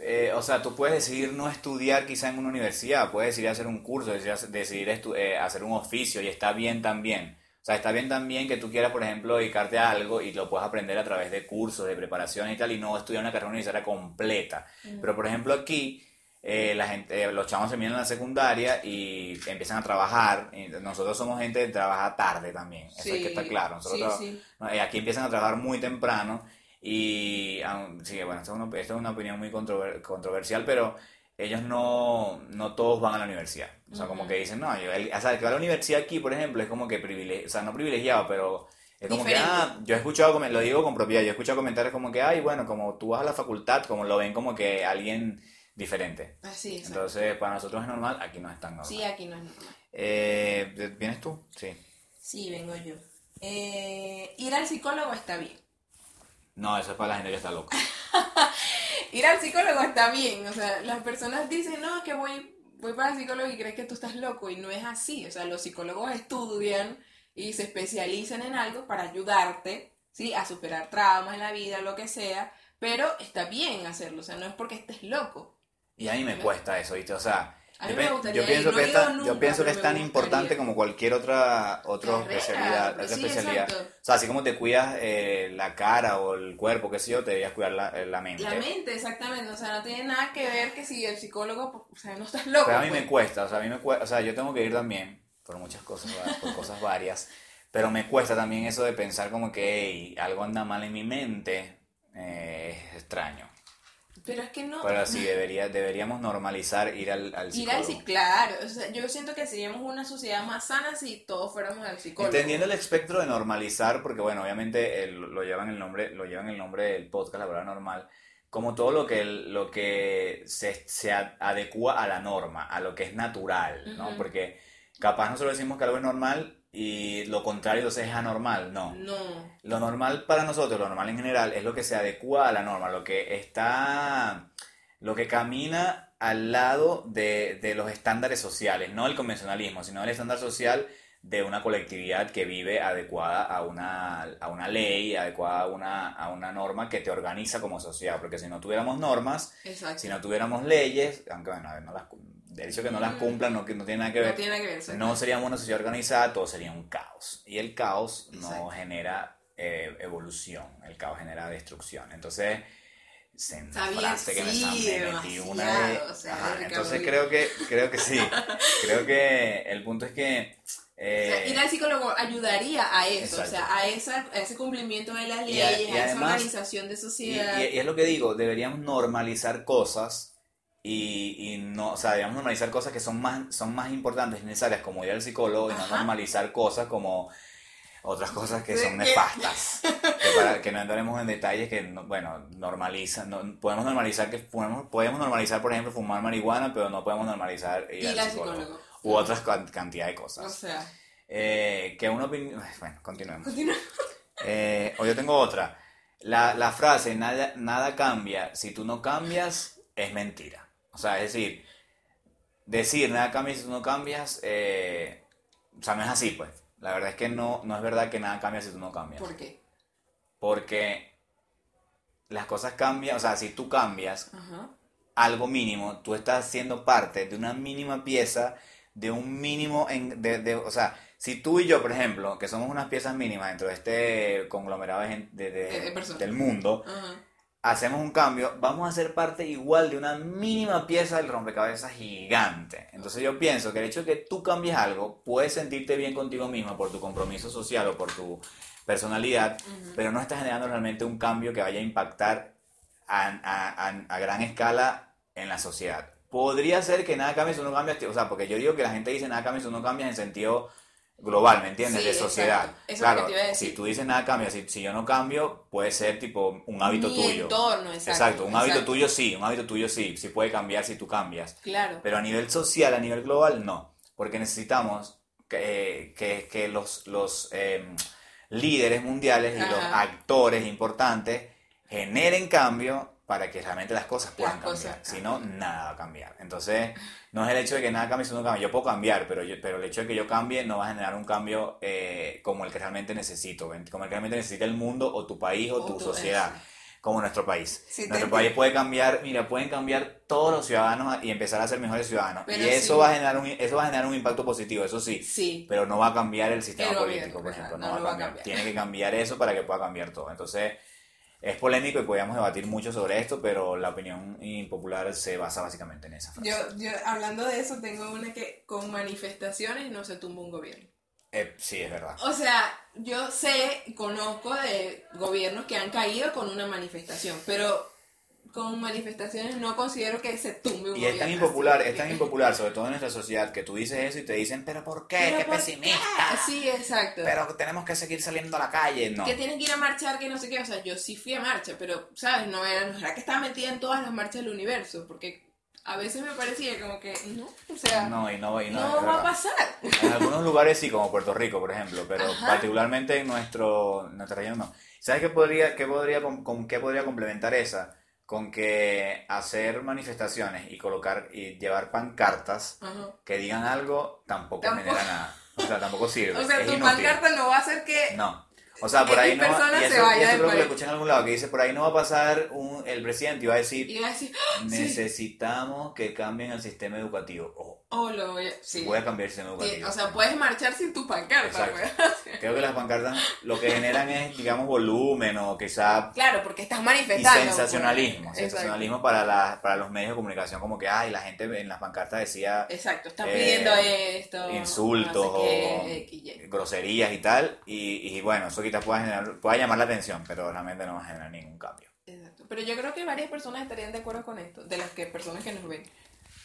eh, o sea, tú puedes decidir no estudiar quizá en una universidad, puedes decidir hacer un curso, decidir, decidir eh, hacer un oficio y está bien también. O sea, está bien también que tú quieras, por ejemplo, dedicarte a algo y lo puedas aprender a través de cursos, de preparación y tal, y no estudiar una carrera universitaria completa. Pero, por ejemplo, aquí eh, la gente, eh, los chavos terminan la secundaria y empiezan a trabajar. nosotros somos gente que trabaja tarde también, eso hay que estar claro. Nosotros sí. Eh, Aquí empiezan a trabajar muy temprano y, sí, bueno, esta es una, esta es una opinión muy controver- controversial, pero ellos no, no todos van a la universidad. O sea, como que dicen, no, yo, el, o sea, el que va a la universidad aquí, por ejemplo, es como que privilegiado, o sea, no privilegiado, pero es como Diferente. que, ah, yo he escuchado, lo digo con propiedad, yo he escuchado comentarios como que, ay, bueno, como tú vas a la facultad, como lo ven como que alguien diferente. Así es. Entonces, para nosotros es normal, aquí no es tan normal. Sí, aquí no es normal. Eh, ¿Vienes tú? Sí. Sí, vengo yo. Eh, ir al psicólogo está bien. No, eso es para la gente que está loca. Ir al psicólogo está bien, o sea, las personas dicen, no, que voy, voy para el psicólogo y crees que tú estás loco, y no es así, o sea, los psicólogos estudian y se especializan en algo para ayudarte, ¿sí? A superar traumas en la vida, lo que sea, Pero está bien hacerlo, o sea, no es porque estés loco. Y a mí me cuesta eso, ¿viste? O sea, A mí yo, me gustaría yo pienso ir, no que he es ido tan, yo nunca, pienso que es tan importante como cualquier otra, otra Carrera, especialidad. Otra sí, especialidad. exacto. O sea, así como te cuidas eh, la cara o el cuerpo, qué sé yo, te deberías cuidar la, eh, la mente. La mente, exactamente, o sea, no tiene nada que ver que si el psicólogo, o sea, no estás loco. Pero a mí pues. me cuesta, o sea, a mí me cuesta, o sea, yo tengo que ir también por muchas cosas, por cosas varias, pero me cuesta también eso de pensar como que "Ey, algo anda mal en mi mente, eh, es extraño. Pero es que no. Pero sí, debería, deberíamos normalizar ir al, al Ir psicólogo. al psicólogo, claro, o sea, yo siento que seríamos una sociedad más sana si todos fuéramos al psicólogo. Entendiendo el espectro de normalizar, porque bueno, obviamente el- lo llevan el nombre, lo llevan el nombre del podcast, la verdad normal, como todo lo que, lo que se, se adecua a la norma, a lo que es natural, ¿no? Porque capaz nosotros decimos que algo es normal y lo contrario entonces es anormal, no. No, Lo normal para nosotros, lo normal en general, es lo que se adecua a la norma, lo que está, lo que camina al lado de, de los estándares sociales, no el convencionalismo, sino el estándar social de una colectividad que vive adecuada a una, a una ley, adecuada a una, a una norma que te organiza como sociedad, porque si no tuviéramos normas, exacto. si no tuviéramos leyes, aunque bueno, a ver, no las, de hecho que no las cumplan no, que no tiene nada que no ver, tiene nada que ver. no seríamos una sociedad organizada, todo sería un caos. Y el caos no genera eh, evolución, el caos genera destrucción. Entonces, se frase que sí, me metí una de... o sea, Ajá, Ricardo, entonces creo que, creo que sí. creo que el punto es que... O sea, eh, ir al psicólogo ayudaría a eso, Exacto. o sea, a, esa, a ese cumplimiento de las Y a- leyes, y a, esa además- organización de Y, sociedad. y- y es lo que digo, deberíamos normalizar cosas y, y no, o sea, deberíamos normalizar cosas que son más, son más importantes y necesarias como ir al psicólogo y no Ajá. normalizar cosas como otras cosas que son que- nefastas. que, para, que no entraremos en detalles que, no- bueno, normaliza, no, podemos normalizar que podemos, podemos normalizar, por ejemplo, fumar marihuana, pero no podemos normalizar ir, Ir al psicólogo. psicólogo. U otras can- cantidad de O cosas. sea, Eh, que una opinión... Bueno, continuemos. Eh, o yo tengo otra. La, la frase nada, nada cambia si tú no cambias es mentira. O sea, es decir, decir nada cambia si tú no cambias, eh, o sea, no es así, pues. La verdad es que no, no es verdad que nada cambia si tú no cambias. ¿Por qué? Porque las cosas cambian, o sea, si tú cambias Ajá. algo mínimo, tú estás siendo parte de una mínima pieza, de un mínimo, en, de, de- o sea, si tú y yo, por ejemplo, que somos unas piezas mínimas dentro de este conglomerado de de- de- del mundo, Ajá. Hacemos un cambio, vamos a ser parte igual de una mínima pieza del rompecabezas gigante. Entonces yo pienso que el hecho de que tú cambies algo, puedes sentirte bien contigo misma por tu compromiso social o por tu personalidad, pero no estás generando realmente un cambio que vaya a impactar a, a- a- a gran escala en la sociedad. Podría ser que nada cambie si uno cambia, o sea, porque yo digo que la gente dice nada cambia si uno cambia en sentido global, ¿me entiendes? Sí, de sociedad. Eso es lo claro, que te iba a decir. si tú dices nada cambia, si, si yo no cambio, puede ser tipo un hábito Mi tuyo. entorno, exacto. Exacto, un hábito tuyo sí, un hábito tuyo sí, sí puede cambiar si tú cambias. Claro. Pero a nivel social, a nivel global, no. Porque necesitamos que, que- que los, los eh, líderes mundiales y los actores importantes generen cambio para que realmente las cosas puedan Las cosas cambiar. Si no, nada va a cambiar. Entonces, no es el hecho de que nada cambie, sino cambia. Yo puedo cambiar, pero, yo- pero el hecho de que yo cambie no va a generar un cambio eh, como el que realmente necesito, como el que realmente necesita el mundo o tu país o, O tu tu- sociedad como nuestro país. Sí, nuestro país puede cambiar, mira, pueden cambiar todos los ciudadanos y empezar a ser mejores ciudadanos. Pero y eso sí. va a generar un eso va a generar un impacto positivo, eso sí, Sí. pero no va a cambiar el sistema político, por ejemplo, no no, va lo a va a cambiar. cambiar. Tiene que cambiar eso para que pueda cambiar todo. Entonces, es polémico y podríamos debatir mucho sobre esto, pero la opinión impopular se basa básicamente en esa frase. Yo, yo, hablando de eso, tengo una que con manifestaciones no se tumba un gobierno. Eh, sí, es verdad. O sea, yo sé, conozco de gobiernos que han caído con una manifestación, pero con manifestaciones no considero que se tumbe un Y es tan impopular, es tan impopular, sobre todo en nuestra sociedad, que tú dices eso y te dicen, pero ¿por qué? ¿Pero ¡Qué por pesimista! qué? Sí, exacto. Pero tenemos que seguir saliendo a la calle, no. que tienen que ir a marchar, que no sé qué. O sea, yo sí fui a marcha, pero, ¿sabes? No era, no era que estaba metida en todas las marchas del universo, porque a veces me parecía como que, no, o sea, no, y no, y no, va a pasar. En algunos lugares sí, como Puerto Rico, por ejemplo, pero Ajá. particularmente en nuestro, en nuestra región no. ¿Sabes qué podría, qué podría, con, con qué podría complementar esa? Con que hacer manifestaciones y colocar y llevar pancartas Ajá. que digan algo tampoco, Tampoco. genera nada. O sea, tampoco sirve. O sea, es tu inútil. pancarta no va a hacer que... No. O sea, por ahí no va, y se eso, vaya y eso creo que lo escuché en algún lado, que dice, por ahí no va a pasar un, el presidente y va a decir, Y va a decir, ¡Ah! sí. necesitamos que cambien el sistema educativo. Oh, Oh, lo voy a... Sí. voy a cambiar el sistema Sí, educativo. o sea, puedes marchar sin tu pancarta, güey. Creo que las pancartas lo que generan es, digamos, volumen o quizá Claro, porque estás y manifestando. sensacionalismo. pues. Sensacionalismo para, la, para los medios de comunicación, como que, ay, la gente en las pancartas decía Exacto, están Eh, pidiendo esto. insultos no sé qué, o Y. groserías y tal. Y, y bueno, eso quizás pueda, generar, pueda llamar la atención, pero realmente no va a generar ningún cambio. Exacto. Pero yo creo que varias personas estarían de acuerdo con esto, de las que personas que nos ven.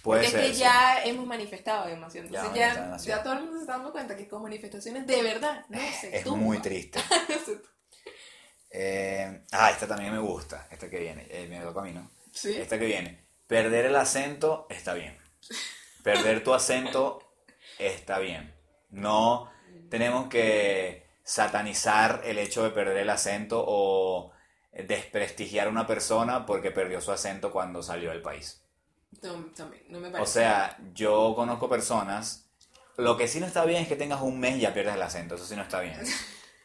Puede Porque ser. es que sí. ya hemos manifestado demasiado. Ya Entonces ya, demasiado. ya todo el mundo se está dando cuenta que con manifestaciones de verdad no se Es tumba. muy triste. Eh, ah, esta también me gusta. Esta que viene. Eh, me toca a mí, ¿no? Sí. Esta que viene. Perder el acento está bien. Perder tu acento está bien. No tenemos que satanizar el hecho de perder el acento o desprestigiar a una persona porque perdió su acento cuando salió del país. No, también, no me O parece. sea, yo conozco personas. Lo que sí no está bien es que tengas un mes y ya pierdas el acento. Eso sí no está bien.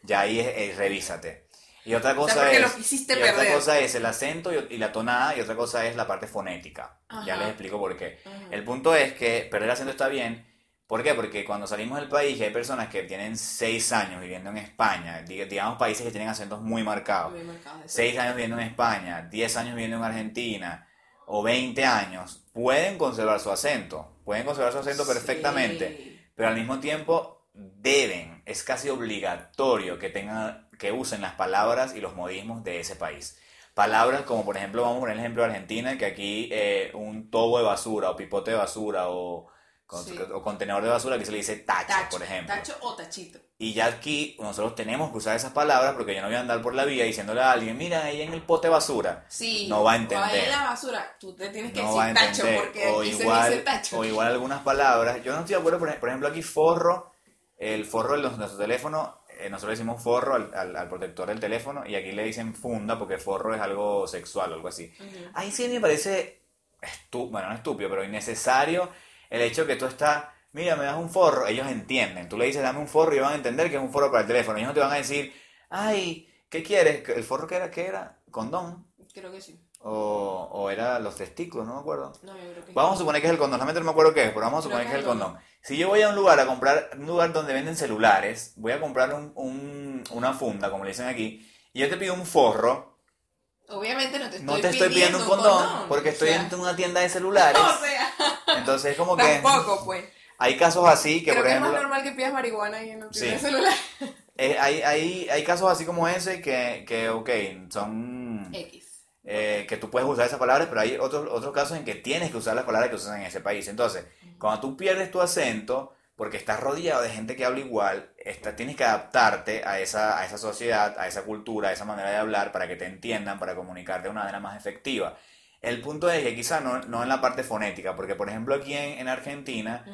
Ya ahí es, es- revísate. Y otra O cosa sea, porque es. lo quisiste y otra perder. cosa es el acento y, y la tonada, y otra cosa es la parte fonética. Ya Ajá. les explico por qué. Ajá. El punto es que perder el acento está bien. ¿Por qué? Porque cuando salimos del país hay personas que tienen 6 años viviendo en España, dig- digamos países que tienen acentos muy marcados, Muy marcado eso. 6 años viviendo en España, 10 años viviendo en Argentina o 20 años, pueden conservar su acento. Pueden conservar su acento perfectamente pero al mismo tiempo deben, es casi obligatorio que tengan, que usen las palabras y los modismos de ese país. Palabras como por ejemplo, vamos a poner el ejemplo de Argentina, que aquí eh, un tobo de basura o pipote de basura o, con- Sí. o contenedor de basura, aquí se le dice tacho, Tacho, por ejemplo. Tacho o tachito. Y ya aquí nosotros tenemos que usar esas palabras porque yo no voy a andar por la vía diciéndole a alguien, mira, ahí en el pote de basura. Sí. No va a O entender. en la basura, tú te tienes que no decir tacho porque o, aquí se igual, dice tacho. o igual algunas palabras. Yo no estoy de acuerdo, por ej- por ejemplo, aquí forro, el forro de nuestro teléfono, eh, nosotros le decimos forro al, al- al protector del teléfono y aquí le dicen funda porque forro es algo sexual o algo así. Ahí sí me parece, bueno, no estúpido, pero innecesario el hecho que tú estás, mira, me das un forro, ellos entienden. Tú le dices, dame un forro y van a entender que es un forro para el teléfono. Ellos no te van a decir, ay, ¿qué quieres? ¿El forro qué era? ¿Qué era? ¿Condón? Creo que sí. O, o era los testículos, no me acuerdo. No, yo creo que Vamos a suponer que es el condón, realmente no me acuerdo qué es, pero vamos a suponer que es el condón. Si yo voy a un lugar a comprar, un lugar donde venden celulares, voy a comprar un, un- una funda, como le dicen aquí, y yo te pido un forro, Obviamente no te estoy, no te estoy pidiendo un condón, porque estoy sea, en una tienda de celulares. O sea, Entonces es como que tampoco, pues. hay casos así que, Creo por que es más ejemplo, normal que pidas marihuana y no Sí. tienes celular. eh, hay, hay, hay casos así como ese que, que ok, son... X. eh, que tú puedes usar esas palabras, pero hay otros, otros casos en que tienes que usar las palabras que usan en ese país. Entonces, cuando tú pierdes tu acento, porque estás rodeado de gente que habla igual, está, tienes que adaptarte a esa, a esa sociedad, a esa cultura, a esa manera de hablar, para que te entiendan, para comunicarte de una manera más efectiva. El punto es que quizá no, no en la parte fonética, porque por ejemplo aquí en, en Argentina,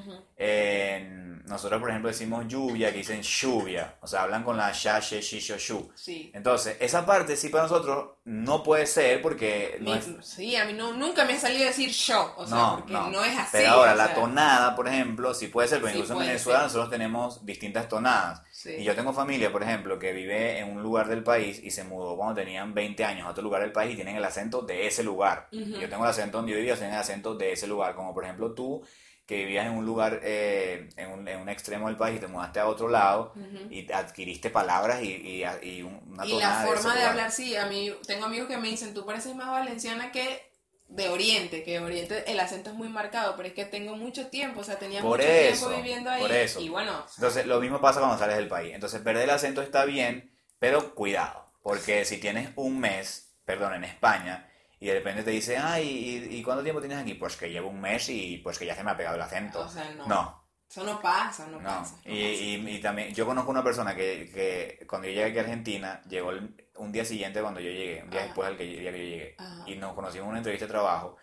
nosotros por ejemplo decimos lluvia, que dicen lluvia, o sea, hablan con la ya, she, sho, shu. Sí. Entonces, esa parte sí para nosotros no puede ser porque no Mi- es... Sí, a mí no, nunca me ha salido a decir yo, o sea, no, porque no. es así. Pero ahora, la sea, tonada, por ejemplo, sí puede ser, porque Sí incluso en Venezuela ser. nosotros tenemos distintas tonadas. Sí. Y yo tengo familia, por ejemplo, que vive en un lugar del país y se mudó cuando tenían 20 años a otro lugar del país y tienen el acento de ese lugar. Y yo tengo el acento donde yo vivía, tienen el acento de ese lugar. Como por ejemplo tú, que vivías en un lugar, eh, en, un, en un extremo del país y te mudaste a otro lado y adquiriste palabras y, y, y un- una Y la forma de hablar, sí, a mí tengo amigos que me dicen, tú pareces más valenciana que de Oriente, que de Oriente el acento es muy marcado, pero es que tengo mucho tiempo, o sea, tenía Por mucho eso, tiempo viviendo ahí. por eso. Y bueno, Entonces, lo mismo pasa cuando sales del país. Entonces, perder el acento está bien, pero cuidado, porque si tienes un mes, perdón, en España, y de repente te dice, ay, ¿y, y cuánto tiempo tienes aquí? Pues que llevo un mes y pues que ya se me ha pegado el acento. o sea, no. no, Eso no pasa, no, no. pasa. no Y, y- y también, yo conozco una persona que, que cuando yo llegué aquí a Argentina, llegó el- un día siguiente cuando yo llegué, un día Ajá. después del que, día que yo llegué, Ajá. y nos conocimos en una entrevista de trabajo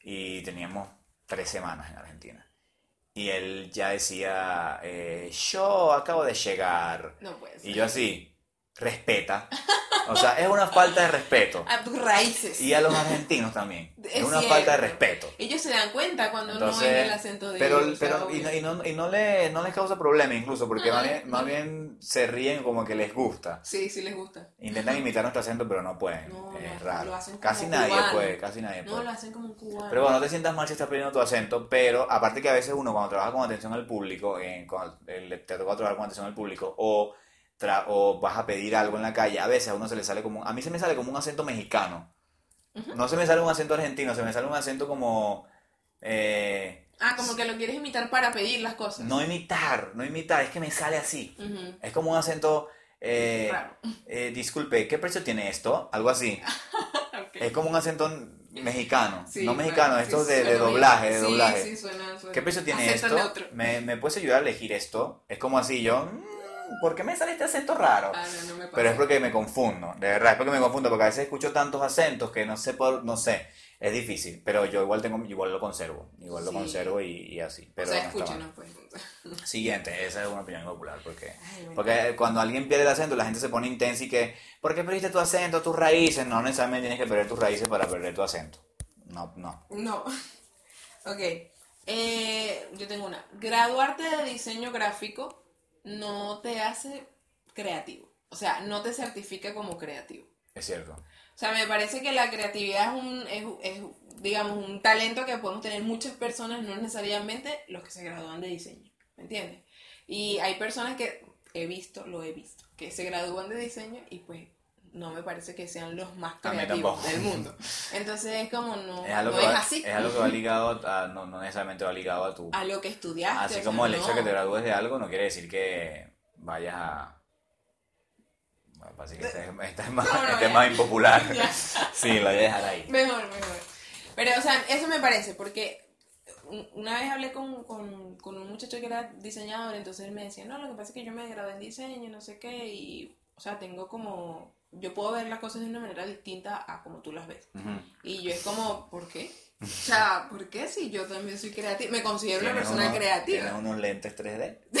y teníamos tres semanas en Argentina. Y él ya decía, eh, yo acabo de llegar. No puede ser. Y yo así, respeta. O sea, es una falta de respeto. A tus raíces. Y a los argentinos también. Es, Es una cierto. falta de respeto. Ellos se dan cuenta cuando no Entonces, es el acento de pero, ellos. pero y, no, y, no, y no le, no les causa problema incluso, porque No, más, bien, no. más bien se ríen como que les gusta. Sí, sí les gusta. Intentan imitar nuestro acento, pero no pueden. No, es raro. lo hacen como casi nadie cubano. puede, casi nadie No, puede. lo hacen como un cubano. Pero bueno, no te sientas mal si estás perdiendo tu acento, pero aparte que a veces uno cuando trabaja con atención al público, en, cuando eh, te toca trabajar con atención al público, o, o vas a pedir algo en la calle, a veces a uno se le sale como, a mí se me sale como un acento mexicano. No se me sale un acento argentino, se me sale un acento como... eh, Ah, como que lo quieres imitar para pedir las cosas. no imitar, no imitar, es que me sale así. Es como un acento... eh, eh, disculpe, ¿qué precio tiene esto? Algo así. Es como un acento mexicano, Sí, no mexicano, bueno, estos sí, de, de bien. doblaje, de Sí, doblaje. Sí, suena, suena. ¿Qué precio tiene Acento esto? ¿Me, ¿Me puedes ayudar a elegir esto? Es como así, yo, "Mm, ¿por qué me sale este acento raro? Ah, no, no me pasa. Pero es porque me confundo, de verdad, es porque me confundo, porque a veces escucho tantos acentos que no sé por, no sé, es difícil, pero yo igual tengo, igual lo conservo, igual lo conservo y, y así. Pero o sea, escúchenos, pues. Siguiente, esa es una opinión popular, porque, Ay, porque cuando alguien pierde el acento, la gente se pone intensa y que, ¿por qué perdiste tu acento, tus raíces? No necesariamente tienes que perder tus raíces para perder tu acento. No, no. No. Ok. Eh, yo tengo una. Graduarte de diseño gráfico no te hace creativo. O sea, no te certifica como creativo. Es cierto. O sea, me parece que la creatividad es un, es, es, digamos, un talento que podemos tener muchas personas, no necesariamente los que se gradúan de diseño. ¿Me entiendes? Y hay personas que he visto, lo he visto, que se gradúan de diseño y pues no me parece que sean los más creativos del mundo. Entonces es como no, Es algo, no que es va, así. es algo que va ligado a, no, no necesariamente va ligado a tu... A lo que estudiaste. Así o sea, como el hecho de que te gradúes de algo no quiere decir que vayas a... Bueno, parece que este, es- este es más, este es más impopular. Sí, lo voy a dejar ahí. Mejor, mejor. Pero, o sea, eso me parece, porque un- una vez hablé con, con, con un muchacho que era diseñador, entonces él me decía, no, lo que pasa es que yo me gradué en diseño, no sé qué, y, o sea, tengo como, yo puedo ver las cosas de una manera distinta a como tú las ves. Y yo es como, ¿por qué? O sea, ¿por qué si yo también soy creativa? Me considero una persona unos- creativa. Tienes unos lentes 3D.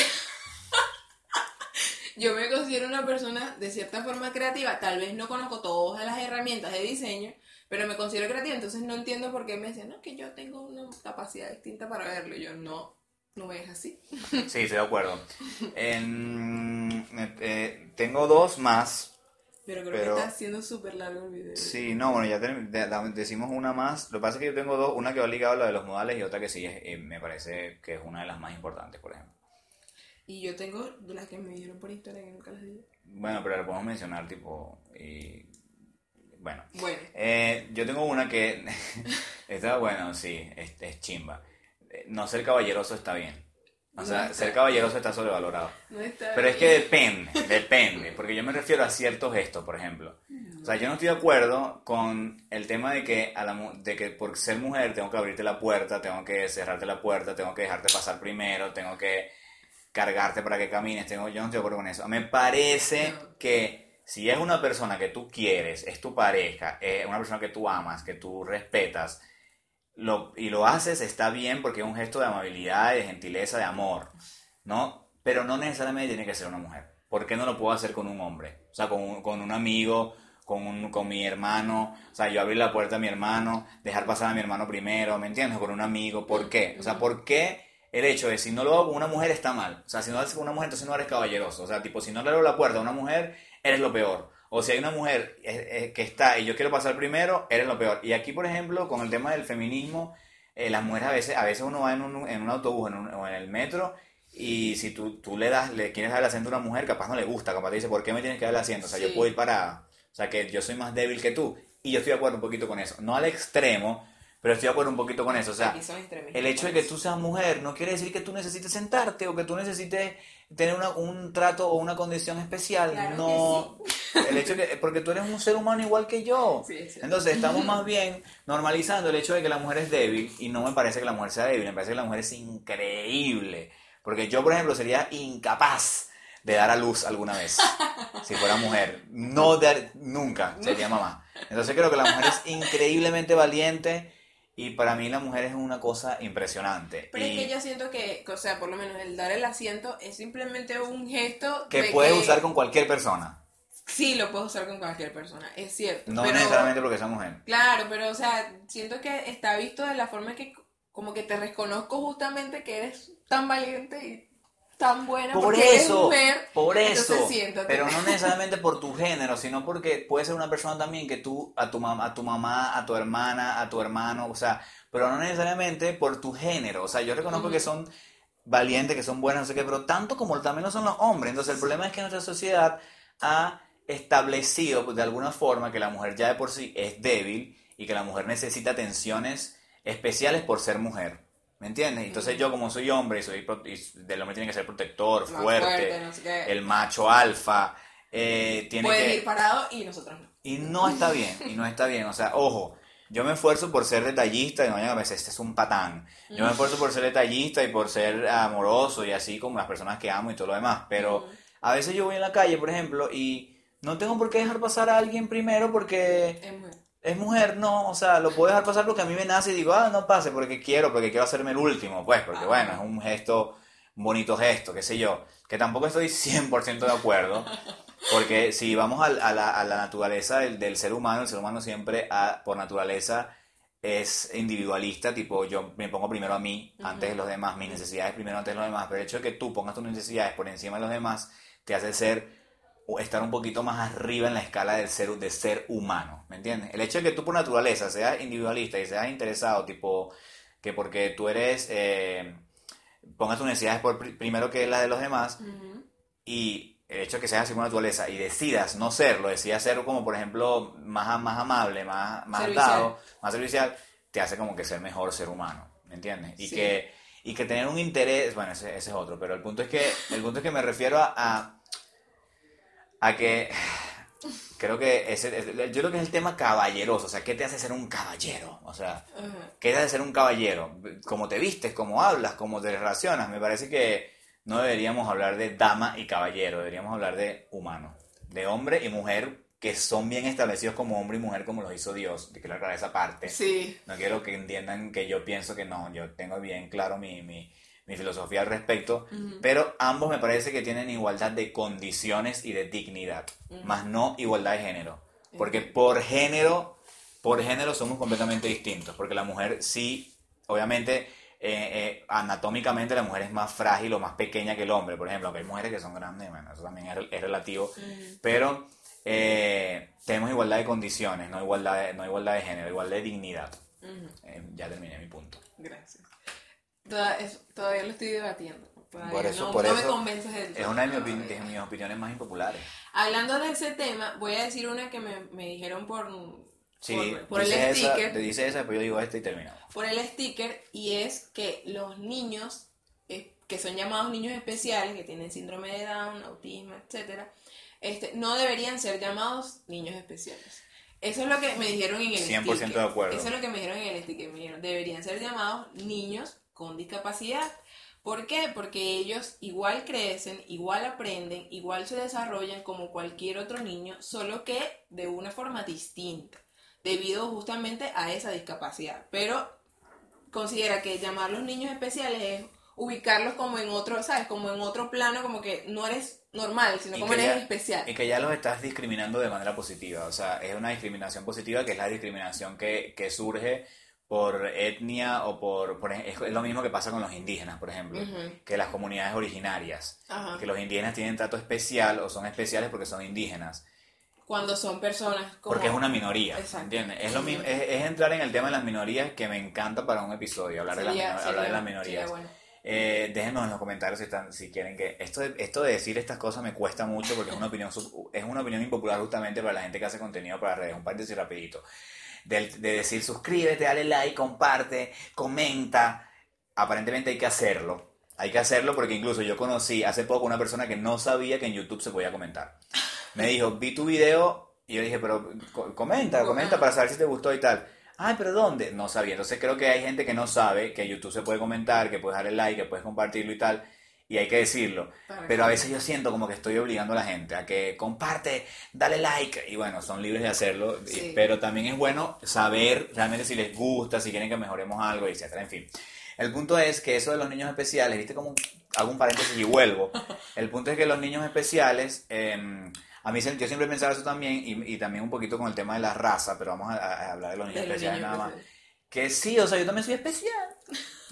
Yo me considero una persona de cierta forma creativa, tal vez no conozco todas las herramientas de diseño, pero me considero creativa, entonces no entiendo por qué me decían, no, que yo tengo una capacidad distinta para verlo. Y yo, no, no es así. Sí, estoy de acuerdo. En- eh, tengo dos más. Pero creo Pero- que está haciendo súper largo el video. Sí, no, bueno, ya de- decimos una más. Lo que pasa es que yo tengo dos, una que va ligada a la de los modales y otra que sí es, eh, me parece que es una de las más importantes, por ejemplo. Y yo tengo de las que me dieron por Instagram que nunca las di. Bueno, pero la podemos mencionar, tipo, y... Bueno, Bueno, Eh, yo tengo una que está bueno, sí, es, es chimba. Eh, No ser caballeroso está bien. O No sea, está ser caballeroso está sobrevalorado. no está Pero es que depende, depende, porque yo me refiero a ciertos gestos, por ejemplo. O sea, yo no estoy de acuerdo con el tema de que, a la, mu- de que por ser mujer tengo que abrirte la puerta, tengo que cerrarte la puerta, tengo que dejarte pasar primero, tengo que cargarte para que camines, tengo, yo no estoy de acuerdo con eso. Me parece No. que si es una persona que tú quieres, es tu pareja, es una persona que tú amas, que tú respetas, lo, y lo haces, está bien porque es un gesto de amabilidad, de gentileza, de amor, ¿no? Pero no necesariamente tiene que ser una mujer. ¿Por qué no lo puedo hacer con un hombre? O sea, con un, con un amigo, con, un, con mi hermano, o sea, yo abrir la puerta a mi hermano, dejar pasar a mi hermano primero, ¿me entiendes? Con un amigo, ¿por qué? O sea, ¿por qué el hecho de si no lo hago con una mujer está mal? O sea, si no lo haces con una mujer, entonces no eres caballeroso. O sea, tipo, si no le abro la puerta a una mujer, eres lo peor. O si hay una mujer eh, eh, que está y yo quiero pasar primero, eres lo peor. Y aquí, por ejemplo, con el tema del feminismo, eh, las mujeres a veces, a veces uno va en un, en un autobús en un- o en el metro y si tú, tú le das, le quieres dar el asiento a una mujer, capaz no le gusta, capaz te dice, ¿por qué me tienes que dar el asiento? O sea, yo puedo ir para, o sea, que yo soy más débil que tú. Y yo estoy de acuerdo un poquito con eso. No al extremo, pero estoy de acuerdo un poquito con eso. O sea, el hecho de que tú seas mujer no quiere decir que tú necesites sentarte o que tú necesites tener una- un trato o una condición especial. Claro no. El hecho de que, porque tú eres un ser humano igual que yo. Sí. Entonces estamos más bien normalizando el hecho de que la mujer es débil y no me parece que la mujer sea débil, me parece que la mujer es increíble. Porque yo, por ejemplo, sería incapaz de dar a luz alguna vez si fuera mujer. No dar, nunca sería mamá. Entonces creo que la mujer es increíblemente valiente y para mí la mujer es una cosa impresionante. Pero y es que yo siento que, o sea, por lo menos el dar el asiento es simplemente un gesto que de puedes que- usar con cualquier persona. sí lo puedes usar con cualquier persona, es cierto. No pero- necesariamente porque sea mujer. Claro, pero o sea, siento que está visto de la forma que como que te reconozco justamente que eres tan valiente y tan buena Por porque eres eso, mujer. por eso. Pero no necesariamente por tu género, sino porque puede ser una persona también que tú, a tu, mam- a tu mamá, a tu hermana, a tu hermano, o sea, pero no necesariamente por tu género. O sea, yo reconozco que son valientes, que son buenas, no sé qué, pero tanto como también lo son los hombres. Entonces, el problema es que nuestra sociedad ha establecido pues, de alguna forma que la mujer ya de por sí es débil y que la mujer necesita atenciones especiales por ser mujer. ¿Me entiendes? Entonces yo como soy hombre y soy y del hombre tiene que ser protector, fuerte, no sé qué. el macho alfa, eh, tiene Puedes que... ir parado y nosotros no. Y no está bien, y no está bien. O sea, ojo, yo me esfuerzo por ser detallista y no a veces, este es un patán. Yo me esfuerzo por ser detallista y por ser amoroso y así como las personas que amo y todo lo demás. Pero a veces yo voy en la calle, por ejemplo, y no tengo por qué dejar pasar a alguien primero porque Es mujer. Es mujer, no, o sea, lo puedo dejar pasar porque a mí me nace y digo, ah, no pase porque quiero, porque quiero hacerme el último, pues, porque bueno, es un gesto, un bonito gesto, qué sé yo, que tampoco estoy 100% de acuerdo, porque si vamos a, la, a la naturaleza del, del ser humano, el ser humano siempre, por naturaleza, es individualista, tipo, yo me pongo primero a mí, antes de los demás, mis necesidades primero antes de los demás, pero el hecho de que tú pongas tus necesidades por encima de los demás, te hace ser estar un poquito más arriba en la escala del ser, de ser humano, ¿me entiendes? El hecho de que tú por naturaleza seas individualista y seas interesado, tipo, que porque tú eres, eh, pongas tus necesidades por pri- primero que las de los demás, Ujú. y el hecho de que seas así por naturaleza y decidas no serlo, decidas ser como, por ejemplo, más, más amable, más, más Servicial. dado, más servicial, te hace como que ser mejor ser humano, ¿me entiendes? Y Sí. que y que tener un interés, bueno, ese, ese es otro, pero el punto es que el punto es que me refiero a, a, a que creo que ese, es- yo creo que es el tema caballeroso, o sea, ¿qué te hace ser un caballero? O sea. ¿Qué es de ser un caballero? Cómo te vistes, cómo hablas, cómo te relacionas. Me parece que no deberíamos hablar de dama y caballero, deberíamos hablar de humano, de hombre y mujer que son bien establecidos como hombre y mujer como los hizo Dios. Te quiero aclarar esa parte. Sí. No quiero que entiendan que yo pienso que no, yo tengo bien claro mi, mi, mi filosofía al respecto, Ujú. pero ambos me parece que tienen igualdad de condiciones y de dignidad, más no igualdad de género. Porque por género, por género somos completamente distintos, porque la mujer sí, obviamente, eh, eh, anatómicamente la mujer es más frágil o más pequeña que el hombre, por ejemplo, aunque hay mujeres que son grandes, bueno, eso también es, es relativo, Ujú. pero eh, tenemos igualdad de condiciones, no igualdad de, no igualdad de género, igualdad de dignidad. Eh, ya terminé mi punto. Gracias. Toda- es- todavía lo estoy debatiendo. Todavía Por eso- no, por no me eso convences del Es una de mis, de opiniones más impopulares. Hablando de ese tema, voy a decir una que me, me dijeron por, Sí, por, por el esa, sticker. te dice esa, después yo digo esta y terminamos. por el sticker y es que los niños eh, que son llamados niños especiales, que tienen síndrome de Down, autismo, etcétera, este, no deberían ser llamados niños especiales. Eso es lo que me dijeron en el 100% sticker. de acuerdo. Eso es lo que me dijeron en el sticker. Me dijeron, deberían ser llamados niños con discapacidad. ¿Por qué? Porque ellos igual crecen, igual aprenden, igual se desarrollan como cualquier otro niño, solo que de una forma distinta, debido justamente a esa discapacidad. Pero considera que llamarlos niños especiales es ubicarlos como en otro, ¿sabes? Como en otro plano, como que no eres normal, sino Y como eres ya- especial. Y que ya los estás discriminando de manera positiva. O sea, es una discriminación positiva que es la discriminación que, que surge por etnia o por... por es lo mismo que pasa con los indígenas, por ejemplo. Que las comunidades originarias. Ajá. Que los indígenas tienen trato especial o son especiales porque son indígenas. Cuando son personas como... Porque es una minoría, Exacto. ¿entiendes? Es, lo mismo, es, es entrar en el tema de las minorías que me encanta para un episodio, hablar, de, las, Sería- hablar de las minorías. bueno. Eh, déjenos en los comentarios si, están, si quieren que... Esto de, esto de decir estas cosas me cuesta mucho porque es una opinión es una opinión impopular justamente para la gente que hace contenido para redes. Un paréntesis rapidito. Del- de decir suscríbete, dale like, comparte, comenta. Aparentemente hay que hacerlo. Hay que hacerlo porque incluso yo conocí hace poco una persona que no sabía que en YouTube se podía comentar. Me dijo, vi tu video y yo dije, pero co- comenta, comenta para saber si te gustó y tal. Ay, pero ¿dónde? No sabía. Entonces creo que hay gente que no sabe que YouTube se puede comentar, que puedes darle like, que puedes compartirlo y tal. Y hay que decirlo. Pero a veces yo siento como que estoy obligando a la gente a que comparte, dale like. Y bueno, son libres de hacerlo. Sí. pero también es bueno saber realmente si les gusta, si quieren que mejoremos algo, etcétera. En fin. El punto es que eso de los niños especiales, viste como hago un paréntesis y vuelvo. El punto es que los niños especiales, eh, A mí yo siempre pensaba eso también y, y también un poquito con el tema de la raza, pero vamos a, a hablar de los niños De los especiales niños nada más. especiales. Que sí, o sea, yo también soy especial.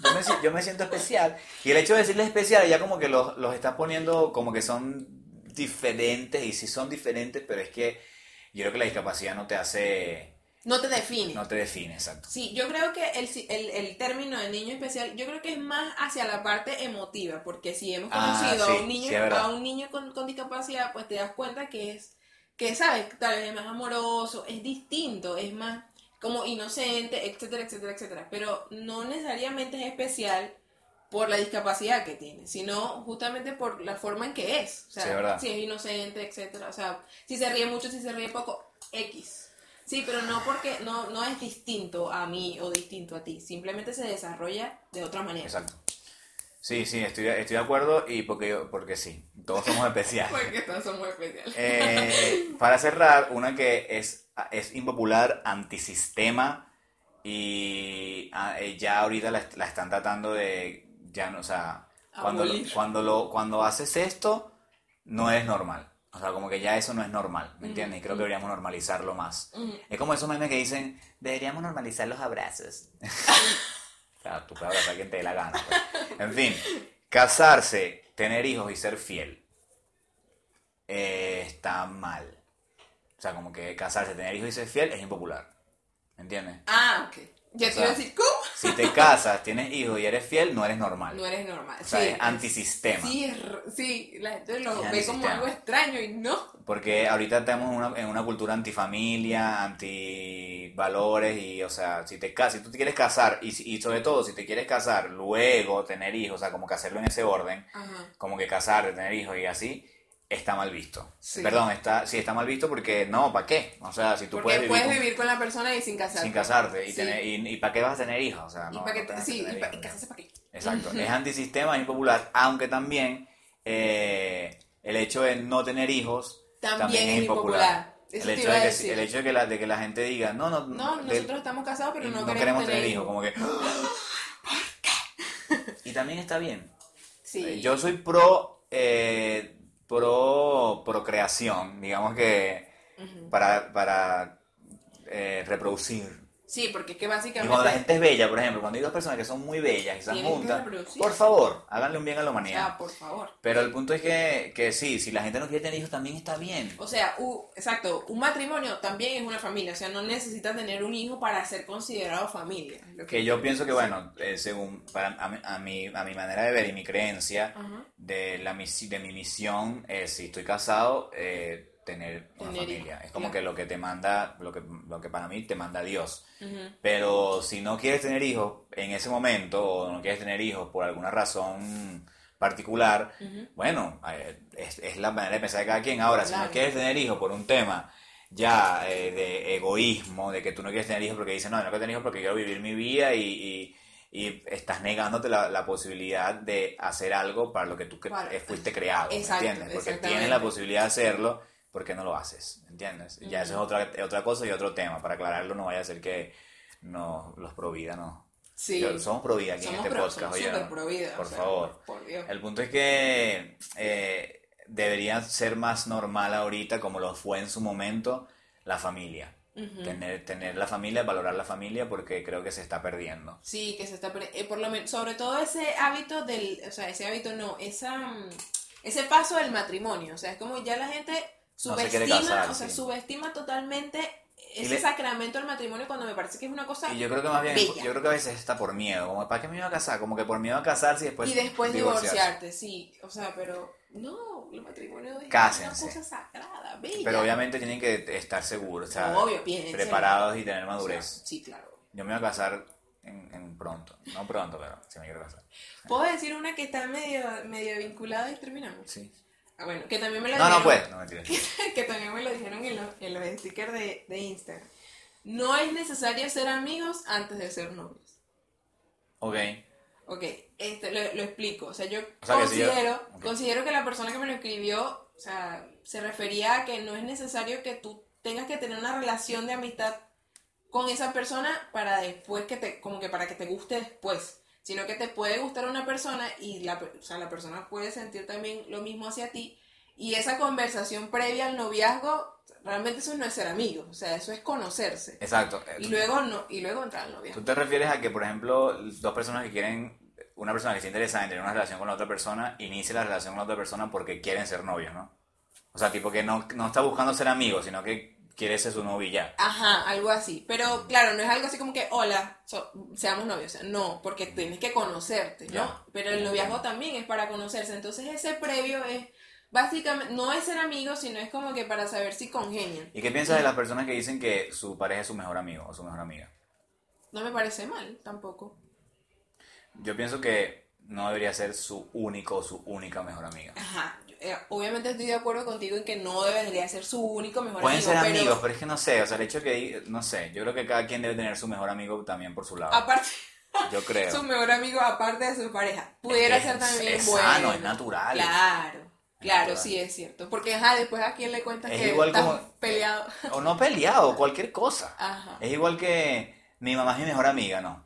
Yo me, yo me siento especial. Y el hecho de decirles especial ya como que los, los estás poniendo como que son diferentes y sí son diferentes, pero es que yo creo que la discapacidad no te hace, No te define. no te define, exacto. Sí, yo creo que el, el, el término de niño especial, yo creo que es más hacia la parte emotiva, porque si hemos Ah, conocido sí, a un niño, sí, a un niño con, con discapacidad, pues te das cuenta que es, que sabes, tal vez es más amoroso, es distinto, es más como inocente, etcétera, etcétera, etcétera. Pero no necesariamente es especial por la discapacidad que tiene, sino justamente por la forma en que es. O sea, Sí, si es inocente, etcétera. O sea, si se ríe mucho, si se ríe poco, X. Sí, pero no porque no, no es distinto a mí o distinto a ti, simplemente se desarrolla de otra manera. Exacto. Sí, sí, estoy, estoy de acuerdo y porque, yo- porque sí, todos somos especiales. Porque todos somos especiales. Eh, para cerrar, una que es, es impopular, antisistema y ah, eh, ya ahorita la, la están tratando de, ya no, o sea, cuando, cuando, lo, cuando haces esto, no es normal. O sea, como que ya eso no es normal, ¿me entiendes? Y creo que deberíamos normalizarlo más. Es como esos memes que dicen, deberíamos normalizar los abrazos. o sea, tú puedes abrazar a quien te dé la gana. pues. En fin, casarse, tener hijos y ser fiel eh, está mal. O sea, como que casarse, tener hijos y ser fiel es impopular. ¿Me entiendes? Ah, ok. Ya O te iba a decir, ¿cómo? Si te casas, tienes hijos y eres fiel, no eres normal. No eres normal. O sea, Sí, es antisistema. Sí, es sí, la gente lo Es ve como algo extraño y no. Porque ahorita estamos en una, en una cultura antifamilia, antivalores y, o sea, si te casas, si tú te quieres casar y, y sobre todo si te quieres casar, luego tener hijos, o sea, como que hacerlo en ese orden, Ajá. como que casarte, tener hijos y así, está mal visto. Sí. Perdón, está, sí está mal visto porque no, ¿para qué? O sea, si tú Porque puedes vivir, puedes vivir con la persona y sin casarte. sin casarte y, Sí. tener, y, y ¿para qué vas a tener hijos? O sea, Y no, no sí, y, pa- hijos, y ¿no? casarse para qué. Exacto, es antisistema, es impopular, aunque también eh, el hecho de no tener hijos También, es impopular. El hecho, de que, el hecho de que la, de que la gente diga, no, no, No, de- nosotros estamos casados, pero y no, queremos, tener hijos. como que... y también está bien. Sí. Yo soy pro, eh, pro procreación, digamos que para, para eh, reproducir. Sí, porque es que Y básicamente... cuando la gente es bella, por ejemplo, cuando hay dos personas que son muy bellas y están que juntas, por favor, háganle un bien a la humanidad. sea, por favor. Pero el punto es que, que sí, si la gente no quiere tener hijos también está bien. O sea, u- exacto, un matrimonio también es una familia, o sea, no necesitas tener un hijo para ser considerado familia. Lo Que yo pienso que, bueno, eh, según para, a, mi, a, mi, a mi manera de ver y mi creencia, Ajá. de, la, misi- de mi misión es, si estoy casado, eh, tener una Tener familia. Es como claro. que lo que te manda, lo que, lo que para mí te manda Dios. Pero si no quieres tener hijos en ese momento, o no quieres tener hijos por alguna razón particular, Ujú. bueno, eh, es, es la manera de pensar de cada quien. Ahora, si no quieres tener hijos por un tema ya eh, de egoísmo, de que tú no quieres tener hijos porque dices, no, no quiero tener hijos porque quiero vivir mi vida y, y, y estás negándote la, la posibilidad de hacer algo para lo que tú cre- fuiste creado, ¿me Exacto, ¿entiendes? Porque tienes la posibilidad de hacerlo, ¿por qué no lo haces? ¿Me ¿Entiendes? Ya eso es otra, otra cosa y otro tema. Para aclararlo, no vaya a ser que no, los pro vida no. Sí. Yo- somos pro vida aquí somos en este pro- podcast, oye, Por o sea, favor. Por Dios. El punto es que eh, debería ser más normal ahorita, como lo fue en su momento, la familia. Ujú. Tener, tener la familia, valorar la familia, porque creo que se está perdiendo. Sí, que se está perdi- eh, por lo menos, sobre todo ese hábito del, o sea, ese hábito no, esa, mm, ese paso del matrimonio, o sea, es como ya la gente No subestima, casar, o sea, sí. subestima totalmente ese le- sacramento del matrimonio cuando me parece que es una cosa Y yo creo que más bien, bella. yo creo que a veces está por miedo, como ¿para qué me iba a casar? Como que por miedo a casarse y después, y después divorciarse. divorciarte, sí, o sea, pero no, el matrimonio es Cásense. una cosa sagrada, bella. Pero obviamente tienen que estar seguros, o sea, Obvio, preparados y tener O sea, madurez. sí, claro. Yo me voy a casar en, en pronto, no pronto, pero sí me quiero casar. ¿Puedo decir una que está medio, medio vinculada y terminamos? Sí. Ah, bueno, que también me la No, no dijeron- pues, no que también me lo dijeron en los, en los stickers de, de Instagram. No es necesario ser amigos antes de ser novios. Ok. Ok, este, lo, lo explico. O sea, yo O sea, que si yo- considero, ok. considero que la persona que me lo escribió, o sea, se refería a que no es necesario que tú tengas que tener una relación de amistad con esa persona para después que te, como que para que te guste después, sino que te puede gustar una persona y la, o sea, la persona puede sentir también lo mismo hacia ti Y esa conversación previa al noviazgo, realmente eso no es ser amigos, o sea, eso es conocerse. Exacto. Y luego, no, y luego entrar al noviazgo. ¿Tú te refieres a que, por ejemplo, dos personas que quieren, una persona que está interesada en tener una relación con la otra persona, inicie la relación con la otra persona porque quieren ser novios, ¿no? O sea, tipo que no, no está buscando ser amigos, sino que quiere ser su novio y ya. Ajá, algo así. Pero claro, no es algo así como que, hola, so- seamos novios. O sea, no, porque tienes que conocerte, ¿no? Ya. Pero el noviazgo también es para conocerse. Entonces ese previo es, básicamente, no es ser amigos, sino es como que para saber si congenian. ¿Y qué piensas de las personas que dicen que su pareja es su mejor amigo o su mejor amiga? No me parece mal, tampoco. Yo pienso que no debería ser su único o su única mejor amiga. Ajá. Eh, obviamente estoy de acuerdo contigo en que no debería ser su único mejor Pueden amigo. ser pero amigos, pero es que no sé, o sea, el hecho de que, no sé, yo creo que cada quien debe tener su mejor amigo también por su lado. Aparte, Yo creo. su mejor amigo aparte de su pareja. Pudiera Es- ser también es bueno. sano, es natural. Claro. Claro, sí es cierto. Porque, ajá, después a quién le cuentas Es que igual estás como- peleado. O no peleado, cualquier cosa. Ajá. Es igual que mi mamá es mi mejor amiga, no.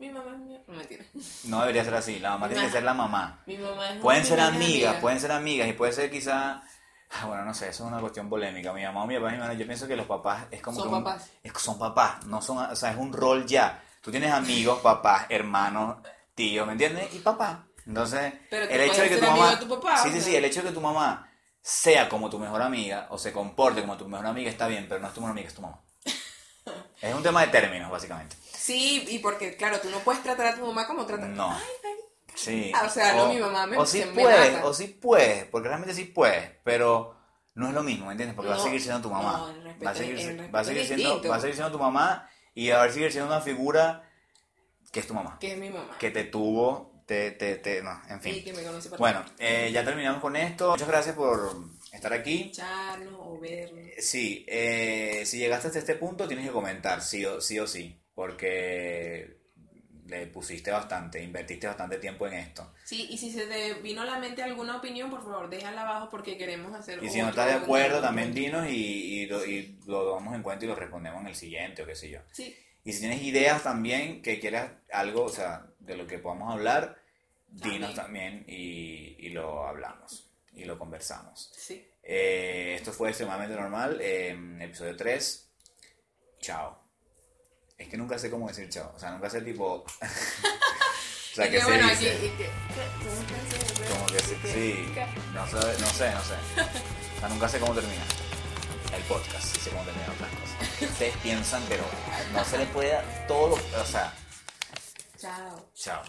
Mi mamá es mi... No, mentira. No debería ser así, la mamá tiene que ser la mamá. Mi mamá es Pueden ser amigas, amiga. pueden ser amigas y puede ser quizá... ah, Bueno, no sé, eso es una cuestión polémica. Mi mamá o mi papá, mi hermano, yo pienso que los papás es como Son que un- papás. es son papás, no son, o sea, es un rol ya. Tú tienes amigos, papás, hermanos, tíos, ¿me entiendes? Y papá. Entonces, Pero el hecho de que tu mamá... de tu papá, sí, o sí, sea. sí, el hecho de que tu mamá sea como tu mejor amiga o se comporte como tu mejor amiga está bien, pero no es tu mejor amiga, es tu mamá. Es un tema de términos, básicamente. Sí, y porque, claro, tú no puedes tratar a tu mamá como tratas. No. Sí. Ah, o sea, no, mi mamá me- O sí puedes, o sí puedes, porque realmente sí puedes, pero no es lo mismo, ¿me entiendes? Porque va a seguir siendo tu mamá. no, el respeto va a seguir, va a seguir siendo, va a seguir siendo tu mamá y va a seguir siendo una figura que es tu mamá, Que es mi mamá. que te tuvo, te, te, te, no, en Y fin. que me conoce Bueno, eh, ya terminamos con esto. Muchas gracias por estar aquí. escucharnos o vernos. Sí, eh, si llegaste hasta este punto tienes que comentar, sí o sí, o sí porque le pusiste bastante, invertiste bastante tiempo en esto. Sí, y si se te vino a la mente alguna opinión, por favor, déjala abajo porque queremos hacer Y si no estás de acuerdo, también dinos y, y lo, y lo tomamos en cuenta y lo respondemos en el siguiente o qué sé yo. Sí, Y si tienes ideas también que quieras algo, o sea, de lo que podamos hablar, dinos también y, y lo hablamos y lo conversamos. sí. Eh, esto fue extremadamente normal, eh, episodio 3. Chao. Es que nunca sé cómo decir chao. O sea, nunca sé tipo. o sea, que que se bueno, dice. aquí- y que- ¿cómo se dice? Como que sí, sí. No sé, no sé, no sé. O sea, nunca sé cómo termina el podcast, sí sé cómo terminan otras cosas. Que ustedes piensan, pero no se les puede dar todo lo. O sea, Chao. chao.